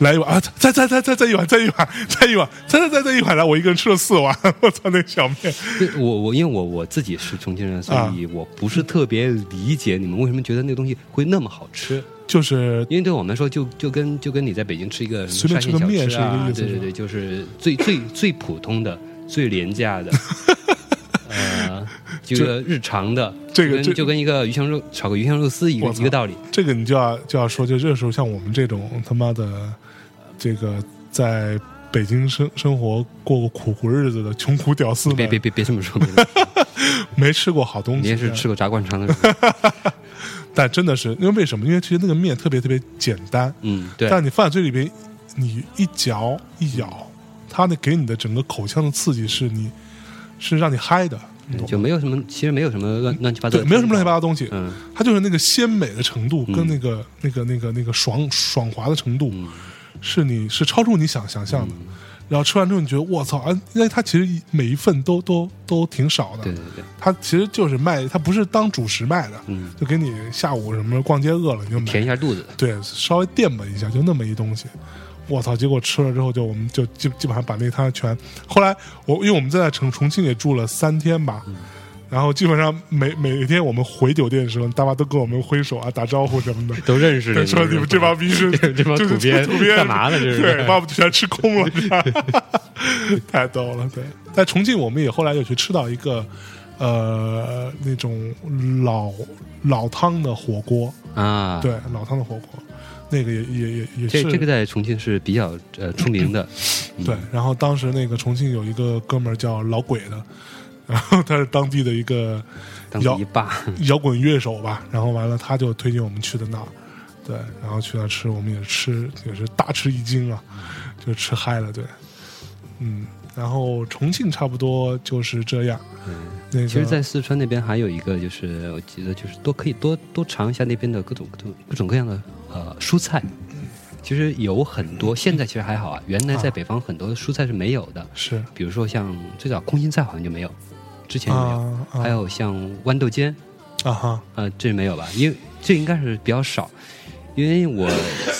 来一碗啊，再再再再再一碗，再一碗，再一碗，再再再再一碗。然后我一个人吃了四碗，我操，那小面我我因为我我自己是重庆人，所啊以我不是特别理解你们为什么觉得那个东西会那么好吃。就是因为对我们来说，就就跟就跟你在北京吃一个什随便吃么沙县小个面是一个吃啊意，思对对对，就是最最最普通的、最廉价的，呃，这个日常的，这个就跟一个鱼香肉炒个鱼香肉丝一个一个道理。这个你就要就要说，就这时候像我们这种他妈的这个在北京生生活过过苦苦日子的穷苦屌丝，别别别别这么说，没吃过好东西，你也是吃过炸灌肠的人，但真的是因为为什么？因为其实那个面特别特别简单，嗯，对，但你放在嘴里边，你一嚼一咬，它那给你的整个口腔的刺激是你是让你嗨的，就没有什么，其实没有什么乱乱七八糟对，的，没有什么乱七八糟东西，嗯。它就是那个鲜美的程度跟嗯那个、那个那个那个爽爽滑的程度，嗯。是你是超出你想想象的。然后吃完之后，你觉得我操啊！因为它其实每一份都都都挺少的，对对对，它其实就是卖，它不是当主食卖的，嗯，就给你下午什么逛街饿了你就买，填一下肚子，对，稍微垫吧一下，就那么一东西。我操！结果吃了之后，就我们就基基本上把那摊全。后来我因为我们在重重庆也住了三天吧，嗯然后基本上每每天我们回酒店的时候，大妈都跟我们挥手啊、打招呼什么的。都认识对，说你们这帮逼是 这帮就是土鳖土鳖干嘛呢这是对，把我们全吃空了，太逗了。对，在重庆我们也后来又去吃到一个呃那种老老汤的火锅，啊，对，老汤的火锅，那个也也也也是这这个在重庆是比较呃出名的，嗯对。然后当时那个重庆有一个哥们儿叫老鬼的，然后他是当地的一个当地一霸，摇滚乐手吧，然后完了他就推荐我们去的那儿，对，然后去那儿吃，我们也吃也是大吃一惊啊，就吃嗨了，对，嗯，然后重庆差不多就是这样，那个其实，在四川那边还有一个，就是我记得就是多可以多多尝一下那边的各种各种各种各样的呃蔬菜。其实有很多，现在其实还好啊。原来在啊北方很多的蔬菜是没有的，是比如说像最早空心菜好像就没有，之前就没有。啊啊还有像豌豆尖，啊哈呃，这没有吧？因为这应该是比较少。因为我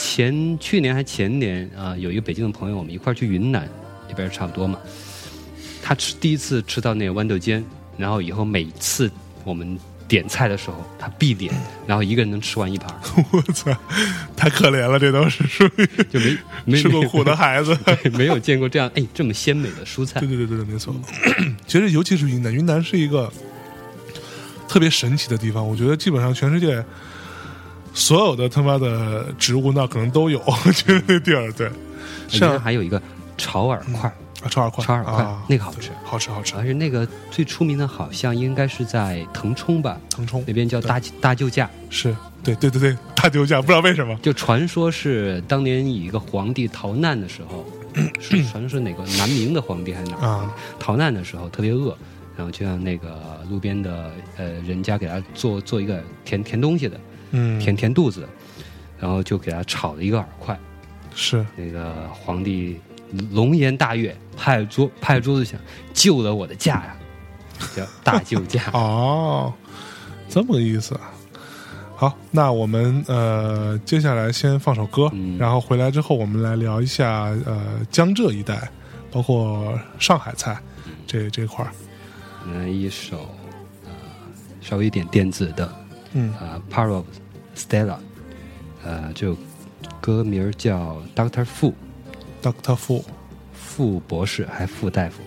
前去年还前年啊、有一个北京的朋友，我们一块儿去云南那边差不多嘛。他吃第一次吃到那个豌豆尖，然后以后每次我们点菜的时候，他必点，然后一个人能吃完一盘，我操，太可怜了，这都是属于 就没 没吃过苦的孩子。没有见过这样哎这么鲜美的蔬菜对。对对对对，没错。其实尤其是云南，云南是一个特别神奇的地方。我觉得基本上全世界所有的他妈的植物那可能都有。我觉得那地儿对，里面像还有一个炒耳块炒耳块，炒耳块啊那个好吃好吃好吃。而且那个最出名的好像应该是在腾冲吧，腾冲那边叫大大救驾。是对对对对，大救驾，不知道为什么。就传说是当年一个皇帝逃难的时候，是传说是哪个南明的皇帝还是哪个皇帝啊逃难的时候特别饿，然后就让那个路边的呃人家给他做做一个填填东西的，嗯，填填肚子，然后就给他炒了一个饵块。是那个皇帝龙颜大悦，拍桌拍桌子想救了我的驾呀，叫 大救驾。哦，这么个意思啊。好，那我们呃接下来先放首歌，嗯然后回来之后我们来聊一下呃江浙一带，包括上海菜这这块儿。来一首呃稍微一点电子的，嗯呃 Part of Stella，呃，这首歌名儿叫 Doctor Fu，，Doctor Fu。傅博士还傅大夫。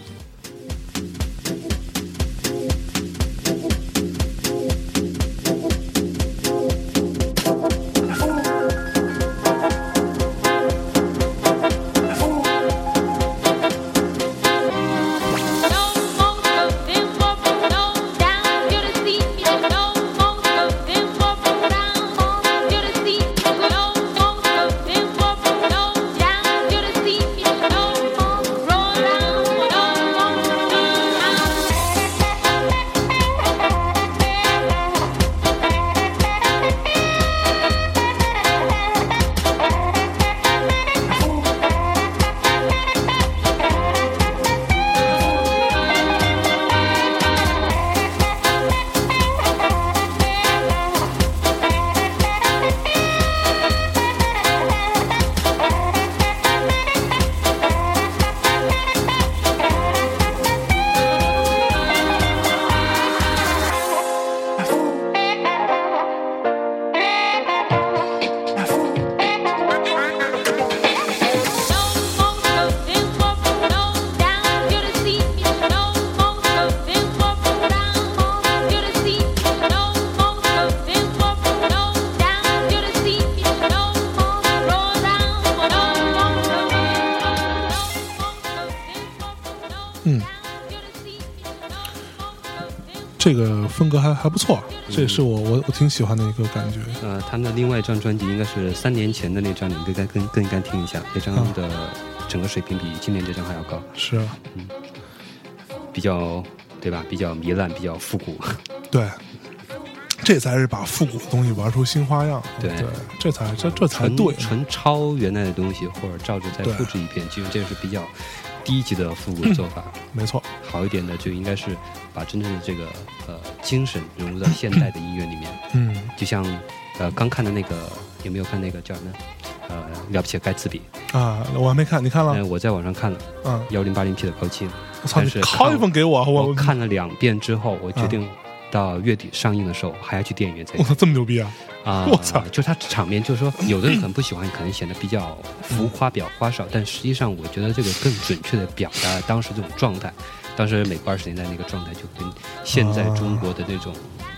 风格还还不错，这也是我我我挺喜欢的一个感觉。呃，他们的另外一张专辑应该是三年前的那张，你应该更更应该听一下，那张的整个水平比今年这张还要高，是啊，嗯比较对吧？比较糜烂，比较复古。对，这才是把复古的东西玩出新花样。对对，这才这这才对。纯抄原来的东西，或者照着再复制一遍，其实这是比较低级的复古做法。没错，好一点的就应该是把真正的这个呃精神融入到现代的音乐里面，嗯，就像呃刚看的那个有没有看那个叫什么？呃，了不起的盖茨比，啊，我还没看，你看了？呃、我在网上看了。嗯，幺零八零 P 的高清，我操，你但是拷一份给我，我我看了两遍之后，我决定到月底上映的时候还要去电影院我操，这么牛逼啊！啊！我操就它场面，就是说有的人可能不喜欢，可能显得比较浮夸、比较花哨，但实际上我觉得这个更准确的表达了当时这种状态。当时美国二十年代那个状态，就跟现在中国的那种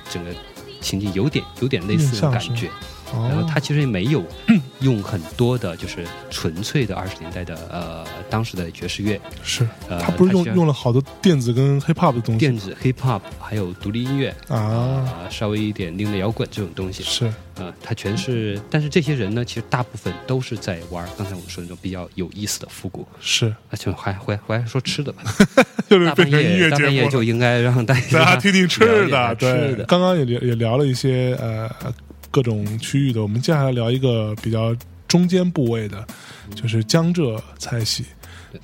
整个情景有点有点类似的感觉。然后哦，他其实也没有 用很多的，就是纯粹的二十年代的呃当时的爵士乐，是。呃他不是用用了好多电子跟 hip hop 的东西？电子 hip hop，还有独立音乐啊，啊、稍微一点另类摇滚这种东西。是。呃，他全是，但是这些人呢，其实大部分都是在玩刚才我们说那种比较有意思的复古，是，而且还还还说吃的吧，就是大半夜大半夜。就应该让大大家家听听吃的，吃对，的，刚刚也聊也聊了一些呃各种区域的，我们接下来聊一个比较中间部位的，就是江浙菜系。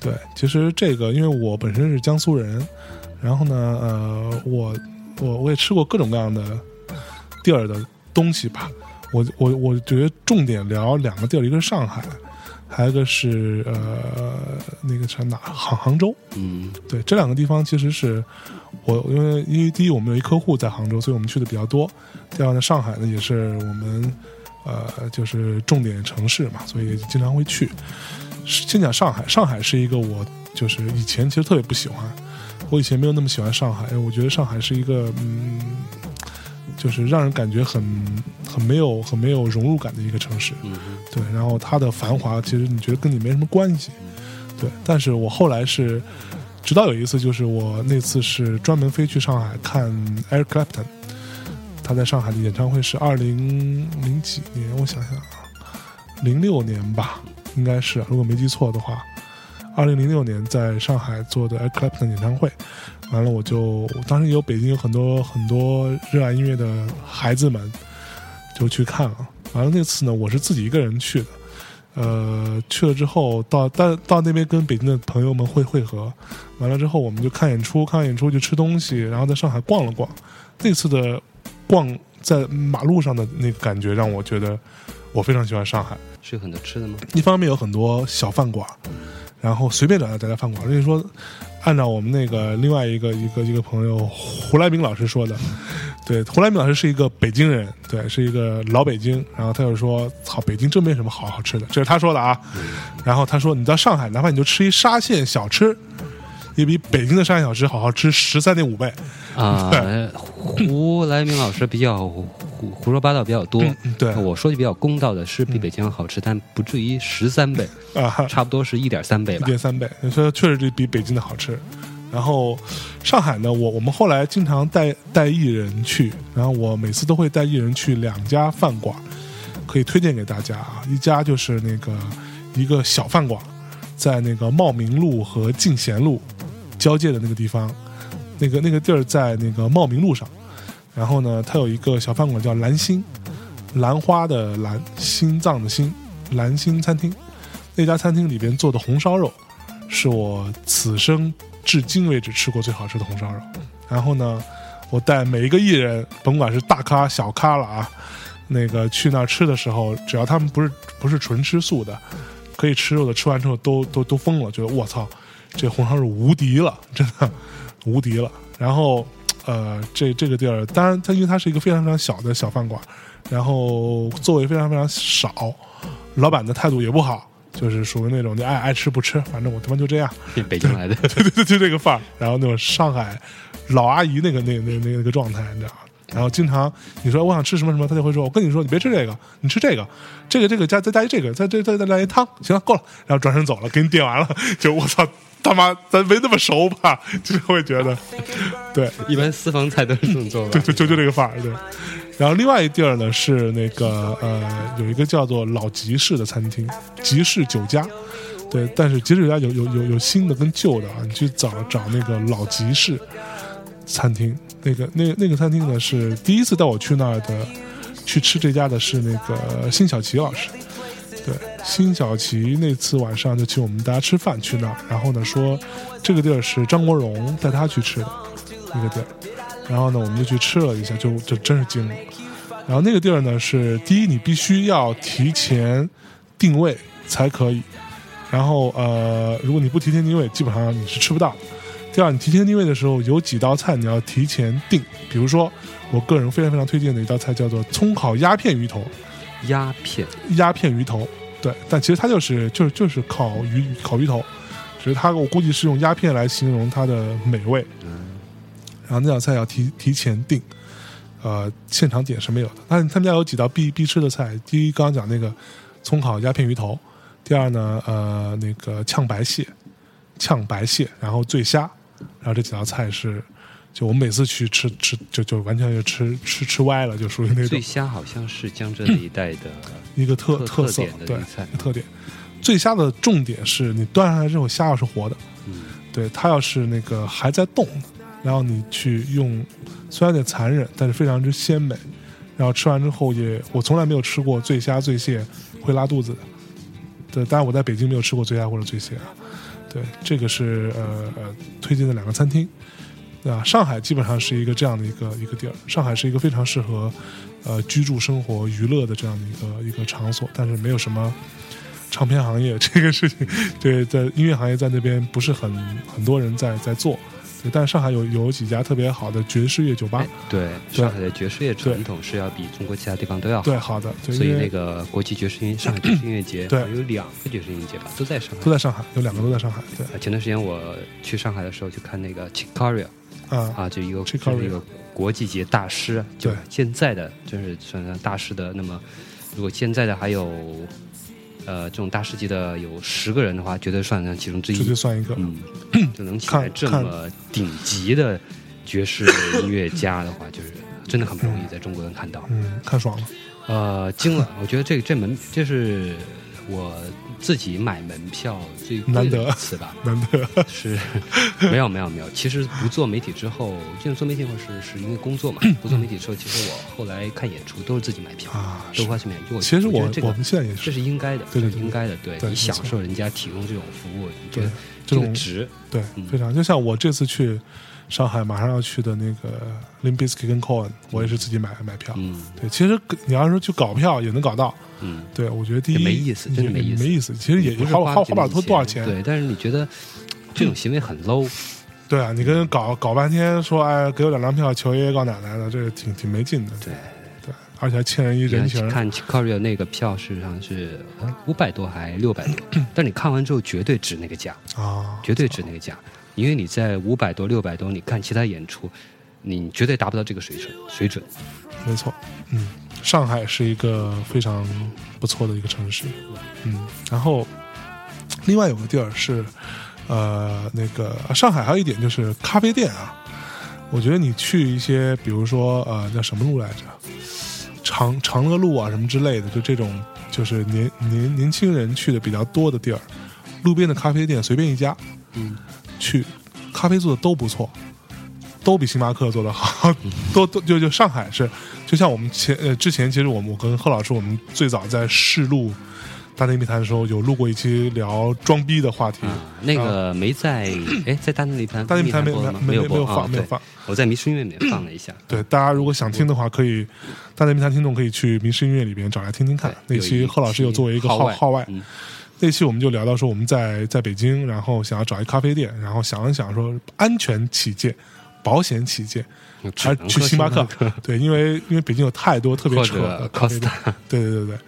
对，其实这个因为我本身是江苏人，然后呢，呃，我我我也吃过各种各样的地儿的东西吧。我我我觉得重点聊两个地儿，一个是上海，还有一个是呃那个是哪杭杭州。嗯对，这两个地方其实是我因为因为第一我们有一客户在杭州，所以我们去的比较多。第二呢，上海呢也是我们呃就是重点城市嘛，所以经常会去。先讲上海，上海是一个我就是以前其实特别不喜欢，我以前没有那么喜欢上海，因为我觉得上海是一个嗯，就是让人感觉很很没有很没有融入感的一个城市。嗯对，然后它的繁华其实你觉得跟你没什么关系，对。但是我后来是，直到有一次，就是我那次是专门飞去上海看 Eric Clapton，他在上海的演唱会是二零零几年，我想想啊，零六年吧，应该是，如果没记错的话，二零零六年在上海做的 Eric Clapton 演唱会。完了，我就当时有北京有很多很多热爱音乐的孩子们，就去看了。完了那次呢，我是自己一个人去的，呃，去了之后到到到那边跟北京的朋友们会会合，完了之后我们就看演出，看完演出就吃东西，然后在上海逛了逛。那次的逛在马路上的那个感觉让我觉得我非常喜欢上海。是有很多吃的吗？一方面有很多小饭馆，然后随便找家找家饭馆。而且说，按照我们那个另外一个一个一个朋友胡来明老师说的，对，胡来明老师是一个北京人，对，是一个老北京。然后他就说：“操，北京真没什么好好吃的。”这是他说的啊。然后他说：“你到上海，哪怕你就吃一沙县小吃，也比北京的沙县小吃好好吃十三点五倍。啊，胡来明老师比较胡胡说八道比较多。嗯对我说句比较公道的，是比北京要好吃，但不至于十三倍，啊，差不多是一点三倍吧一。点三倍，所以确实是比北京的好吃。然后上海呢，我我们后来经常带带艺人去，然后我每次都会带艺人去两家饭馆，可以推荐给大家啊。一家就是那个一个小饭馆，在那个茂名路和进贤路交界的那个地方，那个那个地儿在那个茂名路上。然后呢，它有一个小饭馆叫兰心，兰花的兰，心脏的心，兰心餐厅。那家餐厅里边做的红烧肉，是我此生至今为止吃过最好吃的红烧肉。然后呢，我带每一个艺人，甭管是大咖小咖了啊，那个去那儿吃的时候，只要他们不是不是纯吃素的，可以吃肉的，吃完之后都都都疯了，觉得我操，这红烧肉无敌了，真的无敌了。然后呃，这这个地儿，当然它因为它是一个非常非常小的小饭馆，然后座位非常非常少，老板的态度也不好。就是属于那种就爱爱吃不吃，反正我他妈就这样，北京来的，对对对，就这个范儿。然后那种上海老阿姨那个那个那个那个状态，你知道吗？然后经常你说我想吃什么什么，他就会说：“我跟你说，你别吃这个，你吃这个，这个这个加再加一这个，再再再再来一汤，行了，够了。”然后转身走了，给你点完了，就我操他妈，咱没那么熟吧？就是会觉得，对一般私房菜都是这么做的对，。就就就这个范儿，对。然后另外一地儿呢是那个呃有一个叫做老集市的餐厅，集市酒家。对，但是集市酒家有有有有新的跟旧的啊，你去找找那个老集市餐厅，那个那那个餐厅呢是第一次带我去那儿的，去吃这家的是那个辛晓琪老师。对，辛晓琪那次晚上就请我们大家吃饭去那儿，然后呢说这个地儿是张国荣带他去吃的那个地儿，然后呢我们就去吃了一下，就就真是惊了。然后那个地儿呢是第一，你必须要提前定位才可以，然后呃，如果你不提前定位，基本上你是吃不到。第二，你提前定位的时候，有几道菜你要提前定，比如说我个人非常非常推荐的一道菜叫做葱烤鸭片鱼头，鸦片，鸭片鱼头，对，但其实它就是就是就是烤鱼烤鱼头，只是它我估计是用鸦片来形容它的美味。嗯然后那道菜要提提前定，呃，现场点是没有的。但他们家有几道必必吃的菜，第一刚刚讲那个葱烤鸦片鱼头，第二呢，呃，那个炝白蟹，炝白蟹，然后醉虾，然后这几道菜是。就我们每次去吃吃就就完全就吃吃吃歪了，就属于那种醉虾好像是江浙一带的一个特特色对特点。醉虾的重点是你端上来之后，虾要是活的，嗯对它要是那个还在动，然后你去用，虽然有点残忍，但是非常之鲜美。然后吃完之后也，我从来没有吃过醉虾醉蟹会拉肚子的。对，当然我在北京没有吃过醉虾或者醉蟹啊。对，这个是呃呃推荐的两个餐厅。啊，上海基本上是一个这样的一个一个地儿，上海是一个非常适合呃居住、生活、娱乐的这样的一个一个场所，但是没有什么唱片行业这个事情，对，在音乐行业在那边不是很很多人在在做，对，但是上海有有几家特别好的爵士乐酒吧哎，对，对上海的爵士乐传统是要比中国其他地方都要好。对，好的，所以那个国际爵士音上海爵士音乐节，对有两个爵士音乐节吧，都在上海。都在上海，有两个都在上海，对，啊前段时间我去上海的时候，去看那个 Chicaria 啊，啊，就一个 Chick 就是一个国际级大师，就对现在的就是算上大师的。那么，如果现在的还有呃这种大师级的有十个人的话，绝对算上其中之一。算一个，嗯，就能请来这么顶级的爵士音乐家的话，就是真的很不容易在中国能看到。嗯，看爽了，呃，惊了！我觉得这这门这是我自己买门票最难得一次吧。难得，是，没有没有没有。其实不做媒体之后，进入做媒体后是是因为工作嘛。不做媒体之后，其实我后来看演出都是自己买票，啊都花钱买票。其实我我这个我们现在也是这是，应该的，对对对这是应该的。对你享受人家提供这种服务，你觉对得这这种值？对嗯，非常，就像我这次去上海马上要去的那个 Limp Bizkit 跟 Cohen，我也是自己买买票，嗯对，其实你要是去搞票也能搞到，嗯，对我觉得第一没意思真的没意思没意思，其实也不是花花花不了花这么多多少钱，对，但是你觉得这种行为很 low，对啊，你跟人搞搞半天说，哎，给我两张票，求爷爷告奶奶的，这个挺挺没劲的。对对，而且还欠人一人情。看 Chicago 那个票事实上是五百多还六百多，但你看完之后绝对值那个价，啊，绝对值那个价，因为你在五百多六百多，你看其他演出，你绝对达不到这个水准水准。没错，嗯，上海是一个非常不错的一个城市，嗯，然后另外有个地儿是，呃，那个啊上海还有一点就是咖啡店啊，我觉得你去一些，比如说呃，叫什么路来着，长长乐路啊什么之类的，就这种就是年年年轻人去的比较多的地儿，路边的咖啡店随便一家，嗯，去咖啡做的都不错，都比星巴克做的好，都都就就上海是，就像我们前呃之前，其实我们我跟贺老师，我们最早在试录大内密谈的时候，有录过一期聊装逼的话题。啊，那个没在哎，在大内密谈大内密谈没？没没有放，没有放。我在迷失音乐里面放了一下。对，大家如果想听的话，可以大内密谈听众可以去迷失音乐里边找来听听看。那期贺老师有作为一个号外号号外，嗯那期我们就聊到说我们在在北京，然后想要找一咖啡店，然后想了想说安全起见，保险起见，还是去星巴克。对，因为因为北京有太多特别扯。Costa，对对对对。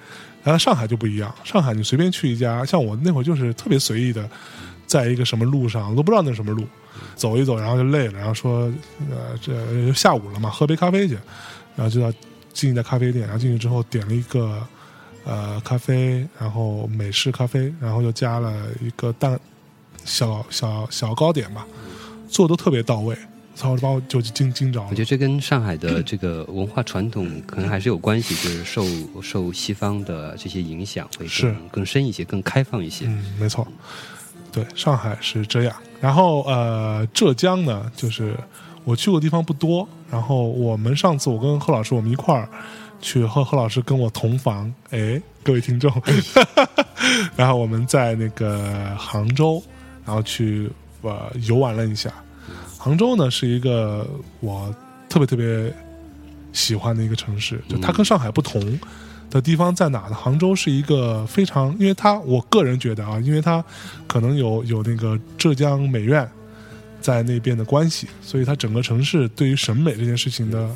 然后上海就不一样，上海你随便去一家，像我那会儿就是特别随意的，在一个什么路上，我都不知道那是什么路，走一走，然后就累了，然后说，呃，这下午了嘛，喝杯咖啡去，然后就到进一家咖啡店，然后进去之后点了一个呃咖啡，然后美式咖啡，然后又加了一个蛋小小小糕点吧，做的都特别到位，操，把我就惊惊着了我觉。得这跟上海的这个文化传统可能还是有关系，就是受受西方的这些影响会是更更深一些，更开放一些。嗯，没错，对，上海是这样。然后呃，浙江呢，就是我去过地方不多。然后我们上次我跟贺老师我们一块儿去，贺贺老师跟我同房，哎，各位听众，然后我们在那个杭州，然后去呃游玩了一下。杭州呢是一个我特别特别喜欢的一个城市，就它跟上海不同的地方在哪呢？杭州是一个非常，因为它我个人觉得啊，因为它可能有有那个浙江美院在那边的关系，所以它整个城市对于审美这件事情的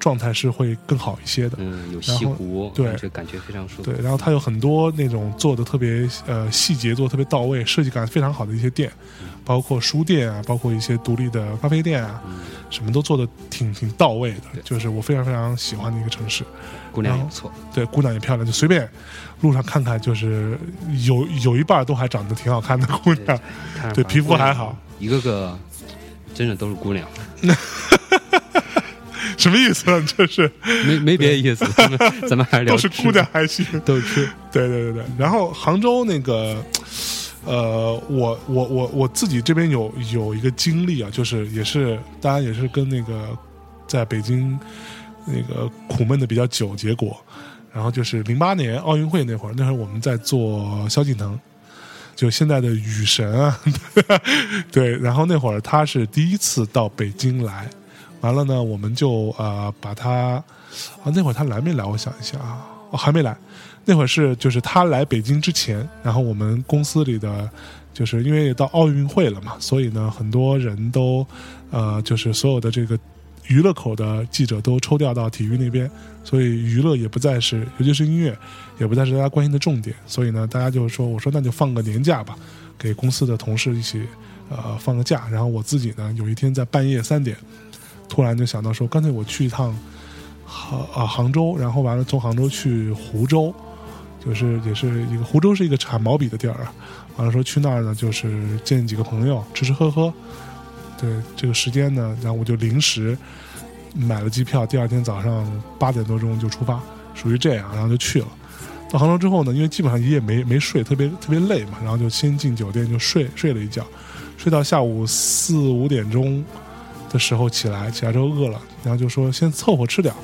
状态是会更好一些的。嗯，有西湖，对感觉非常舒服。对，然后它有很多那种做的特别呃细节做的特别到位，设计感非常好的一些店，包括书店啊，包括一些独立的咖啡店啊，什么都做的挺挺到位的，就是我非常非常喜欢的一个城市。姑娘也不错。对，姑娘也漂亮，就随便路上看看，就是有有一半都还长得挺好看的姑娘。对皮肤还好，一个个真的都是姑娘，什么意思啊？这是没没别的意思。咱们咱们还是聊都是姑娘，还行。都是吃。对对对对。然后杭州那个，呃，我我我我自己这边有有一个经历啊，就是也是当然也是跟那个在北京那个苦闷的比较久，结果，然后就是零八年奥运会那会儿，那会儿我们在做萧敬腾。就现在的雨神啊，对，然后那会儿他是第一次到北京来，完了呢，我们就呃把他啊那会儿他来没来？我想一下啊，哦还没来。那会儿是就是他来北京之前，然后我们公司里的就是因为到奥运会了嘛，所以呢很多人都呃就是所有的这个娱乐口的记者都抽调到体育那边，所以娱乐也不再是，尤其是音乐也不再是大家关心的重点。所以呢，大家就说我说那就放个年假吧，给公司的同事一起呃放个假。然后我自己呢有一天在半夜三点，突然就想到说，干脆我去一趟杭啊杭州，然后完了从杭州去湖州。就是也是一个湖州是一个产毛笔的地儿啊，完了说去那儿呢，就是见几个朋友，吃吃喝喝。对这个时间呢，然后我就临时买了机票，第二天早上八点多钟就出发，属于这样，然后就去了。到杭州之后呢，因为基本上一夜没没睡，特别特别累嘛，然后就先进酒店就睡睡了一觉，睡到下午四五点钟的时候起来，起来之后饿了，然后就说先凑合吃点儿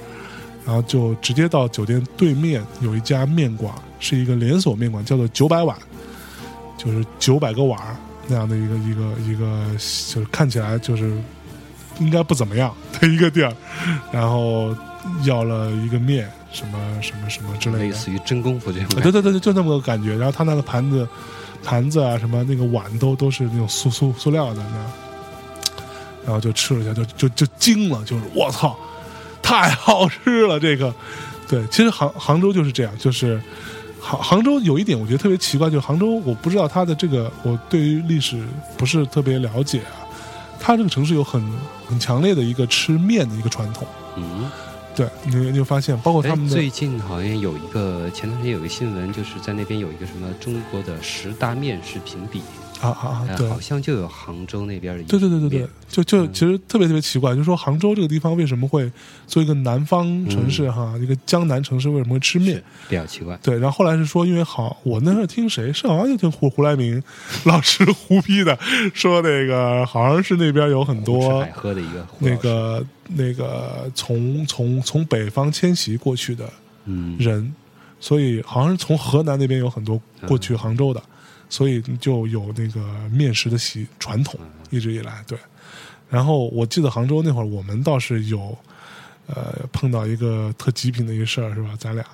然后就直接到酒店对面有一家面馆，是一个连锁面馆，叫做九百碗，就是九百个碗儿那样的一个一个一个，就是看起来就是应该不怎么样的一个店儿，然后要了一个面，什么什么什么之类的，类似于真功夫这种。对对对对，就那么个感觉。然后他那个盘子、盘子啊，什么那个碗都都是那种塑塑塑料的那，然后就吃了一下，就就就惊了，就是我操，太好吃了！这个，对，其实杭杭州就是这样，就是杭杭州有一点我觉得特别奇怪，就是杭州我不知道它的这个，我对于历史不是特别了解啊。它这个城市有很很强烈的一个吃面的一个传统，嗯，对你你就发现，包括哎他们，最近好像有一个，前段时间有一个新闻，就是在那边有一个什么中国的十大面食评比，啊啊啊，哎对，好像就有杭州那边的对对对对对，就就嗯。其实特别特别奇怪，就是说杭州这个地方为什么会作为一个南方城市哈，一个江南城市为什么会吃面？比较奇怪。对，然后后来是说，因为好，我那时候听谁是好像就听胡胡来明老师胡逼的说那个好像是那边有很吃多海喝的一个那个那个从从从北方迁徙过去的嗯。人，所以好像是从河南那边有很多过去杭州的，所以就有那个面食的习传统，一直以来对。然后我记得杭州那会儿，我们倒是有呃碰到一个特极品的一个事儿，是吧？咱俩，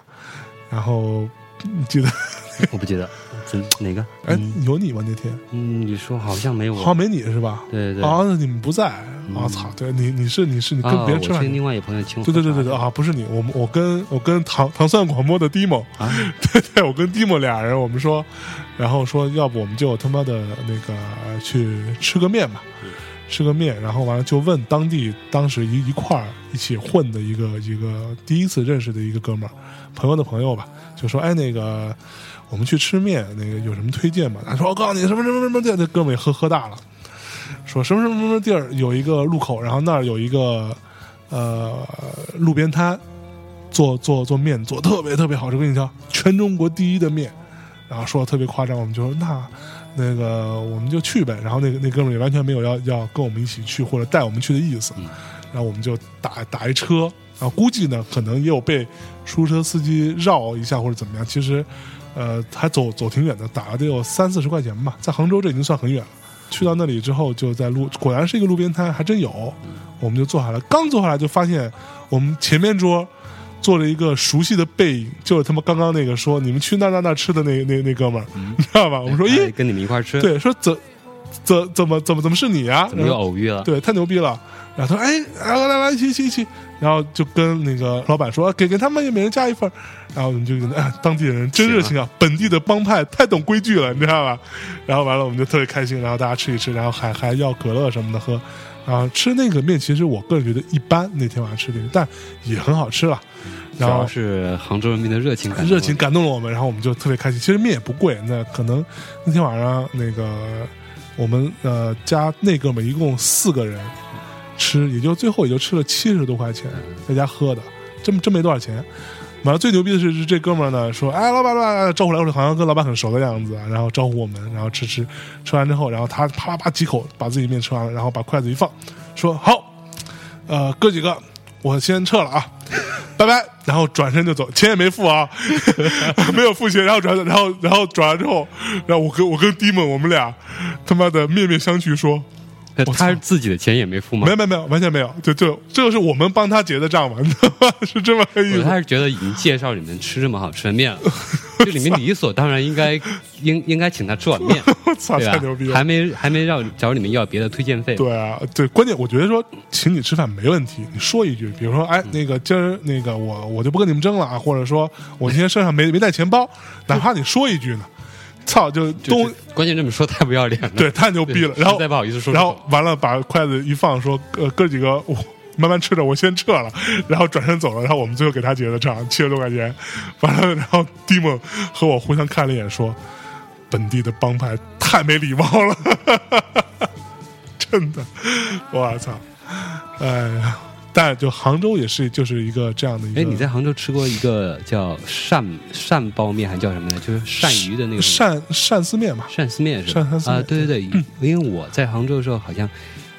然后你记得我不记得，真哪个？哎、嗯。有你吗？那天？嗯，你说好像没我，好像没你是吧？对对。对，好像你们不在，我操，对你你是你是你跟啊，别人吃饭另外一个朋友请对对对对对啊，不是你，我们我跟我跟糖糖蒜广播的 Dimo，啊，对对，我跟 Dimo 俩人，我们说，然后说要不我们就他妈的那个去吃个面吧，吃个面，然后完了就问当地当时一一块儿一起混的一个一个第一次认识的一个哥们儿，朋友的朋友吧，就说哎那个我们去吃面，那个有什么推荐吗？他说我告诉你什么什么什么地儿，那哥们也喝喝大了，说什么什么什么地儿有一个路口，然后那儿有一个呃路边摊。做做做面做特别特别好吃，我跟你讲，全中国第一的面，然后说的特别夸张，我们就说那那个我们就去呗，然后那个那哥们也完全没有要要跟我们一起去或者带我们去的意思，然后我们就打打一车，然后估计呢可能也有被出租车司机绕一下或者怎么样，其实呃还走走挺远的，打了得有三四十块钱吧，在杭州这已经算很远了。去到那里之后，就在路，果然是一个路边摊，还真有。我们就坐下来，刚坐下来就发现我们前面桌坐着一个熟悉的背影，就是他妈刚刚那个说你们去那那那吃的那那那哥们儿，你知道吧？我们说，哎咦，跟你们一块吃，，对，说怎怎怎么怎么怎么是你啊？怎么又偶遇了？对，太牛逼了。然后他说：“哎，来来来，一起一起一起。”然后就跟那个老板说：“给给他们也每人加一份。”然后我们就觉得，哎，当地人真热情啊，本地的帮派太懂规矩了，你知道吧？然后完了，我们就特别开心，然后大家吃一吃，然后还还要可乐什么的喝。然后吃那个面，其实我个人觉得一般，那天晚上吃的，但也很好吃了。然后是杭州人民的热情感，热情感动了我们，然后我们就特别开心。其实面也不贵，那可能那天晚上那个我们呃家那哥们一共四个人吃，也就最后也就吃了七十多块钱，在家喝的，真真没多少钱。完了，最牛逼的是是这哥们儿呢说，哎，老板，老板，招呼来我，好像跟老板很熟的样子啊，然后招呼我们，然后吃吃，吃完之后，然后他啪啪啪几口把自己面吃完了，然后把筷子一放，说好，呃，哥几个，我先撤了啊，拜拜，然后转身就走，钱也没付啊，没有付钱，然后转，然后然后转完之后，然后我跟我跟 Dimon 我们俩他妈的面面相觑说，他自己的钱也没付吗没？有没有没有，完全没有，就就这就是我们帮他结的账嘛？是这么个意思。他是觉得已经介绍你们吃这么好吃的面了，就你们理所当然应该应应该请他吃碗面，对太牛逼吧？还！没还没让找你们要别的推荐费，对啊，对，关键我觉得说请你吃饭没问题，你说一句，比如说，哎，那个今儿那个我我就不跟你们争了啊，或者说我今天身上没没带钱包，哪怕你说一句呢，操，就东就关键这么说太不要脸了，对太牛逼了，然后再不好意思说然后完了把筷子一放，说呃哥几个我。慢慢吃着，我先撤了，然后转身走了，然后我们最后给他结的账，七十多块钱，完了，然后蒂姆和我互相看了一眼，说：“本地的帮派太没礼貌了，真的，我操，哎呀！但就杭州也是就是一个这样的一个，哎，你在杭州吃过一个叫鳝鳝包面，还叫什么呢？就是鳝鱼的那个鳝鳝丝面嘛？鳝丝面是吧？啊，对对对，因为我在杭州的时候好像。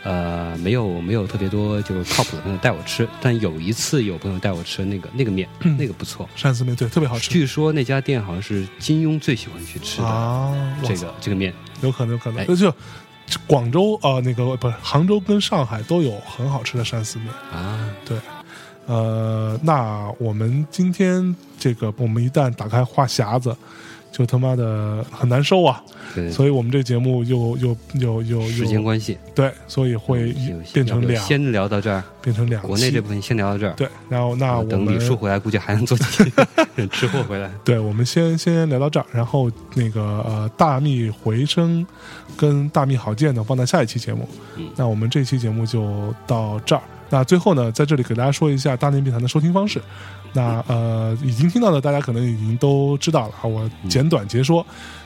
呃，没有没有特别多就是靠谱的朋友带我吃，但有一次有朋友带我吃那个那个面，那个不错。鳝丝面对，特别好吃据说那家店好像是金庸最喜欢去吃的啊！这个这个面。有可能，有可能，哎就就广州啊、呃那个不是杭州跟上海都有很好吃的鳝丝面。啊，对，呃，那我们今天这个我们一旦打开话匣子，就他妈的很难收啊！对，所以我们这节目又又又又时间关系，对，所以会变成两先聊到这儿，变成两。国内这部分先聊到这儿。对，然后那我等们李叔回来，估计还能做几期 吃货回来。对，我们先先聊到这儿，然后那个呃，大秘回声跟大秘好见呢放在下一期节目。嗯那我们这期节目就到这儿。那最后呢，在这里给大家说一下大内密谈的收听方式。那呃，已经听到的大家可能已经都知道了啊，我简短截说。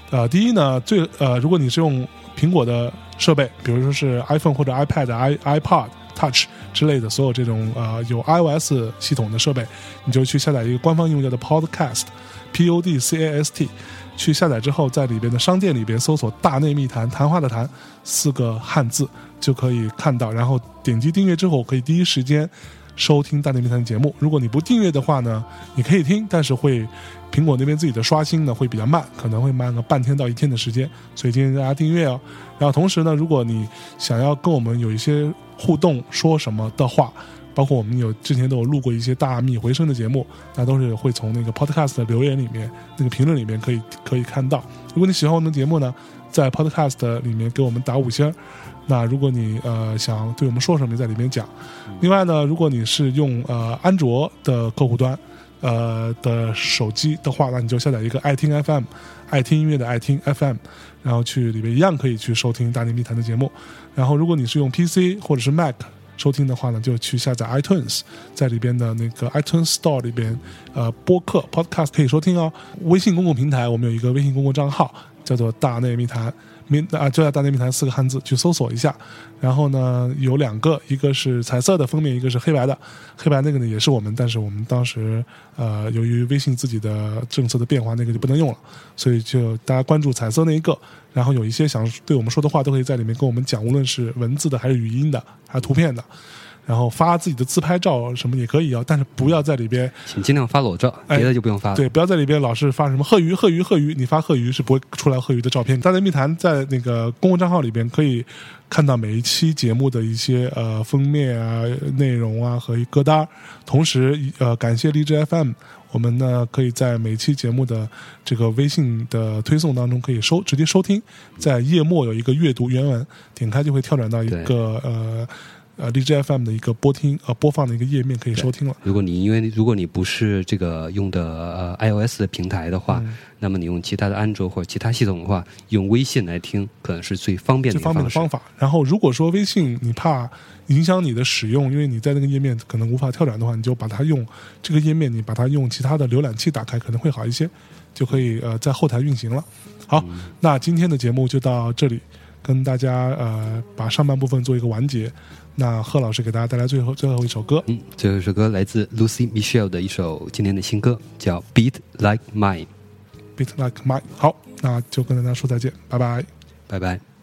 呃，第一呢，最呃，如果你是用苹果的设备，比如说是 iPhone 或者 iPad、i iPod Touch 之类的所有这种呃有 iOS 系统的设备，你就去下载一个官方应用叫做 Podcast，P O D C A S T，去下载之后，在里边的商店里边搜索“大内密谈”谈话的谈四个汉字就可以看到，然后点击订阅之后，可以第一时间收听大内密谈的节目。如果你不订阅的话呢，你可以听，但是会苹果那边自己的刷新呢会比较慢，可能会慢个半天到一天的时间，所以建议大家订阅哦。然后同时呢，如果你想要跟我们有一些互动，说什么的话，包括我们有之前都有录过一些大米回声的节目，那都是会从那个 Podcast 的留言里面、那个评论里面可以可以看到。如果你喜欢我们的节目呢，在 Podcast 里面给我们打五星。那如果你呃想对我们说什么，在里面讲。另外呢，如果你是用呃安卓的客户端呃的手机的话，那你就下载一个爱听 FM，爱听音乐的爱听 FM，然后去里面一样可以去收听大内密谈的节目。然后如果你是用 PC 或者是 Mac 收听的话呢，就去下载 iTunes，在里边的那个 iTunes Store 里边，呃，播客 Podcast 可以收听哦。微信公共平台我们有一个微信公共账号，叫做“大内密谈”，名啊就在“大内密谈”四个汉字，去搜索一下。然后呢，有两个，一个是彩色的封面，一个是黑白的。黑白那个呢也是我们，但是我们当时呃，由于微信自己的政策的变化，那个就不能用了，所以就大家关注彩色那一个。然后有一些想对我们说的话，都可以在里面跟我们讲，无论是文字的还是语音的，还是图片的。然后发自己的自拍照什么也可以啊，但是不要在里边请尽量发裸照，哎别的就不用发了。对，不要在里边老是发什么贺鱼、贺鱼、贺鱼，你发贺鱼是不会出来贺鱼的照片。大内密谈在那个公共账号里边可以看到每一期节目的一些呃封面啊、内容啊和歌单儿。同时呃，感谢荔枝 FM，我们呢可以在每期节目的这个微信的推送当中可以收直接收听，在页末有一个阅读原文，点开就会跳转到一个呃。呃，荔枝 FM 的一个播听呃播放的一个页面可以收听了。如果你因为如果你不是这个用的呃 iOS 的平台的话，嗯那么你用其他的安卓或者其他系统的话，用微信来听可能是最方便的最方便的方法。然后，如果说微信你怕影响你的使用，因为你在那个页面可能无法跳转的话，你就把它用这个页面，你把它用其他的浏览器打开，可能会好一些，就可以呃在后台运行了。好，嗯那今天的节目就到这里，跟大家呃把上半部分做一个完结。那贺老师给大家带来最后最后一首歌，嗯，最后一首歌来自 Lucy Michelle 的一首今年的新歌，叫《Beat Like Mine》。Beat Like Mine。好，那就跟大家说再见，拜拜。拜拜。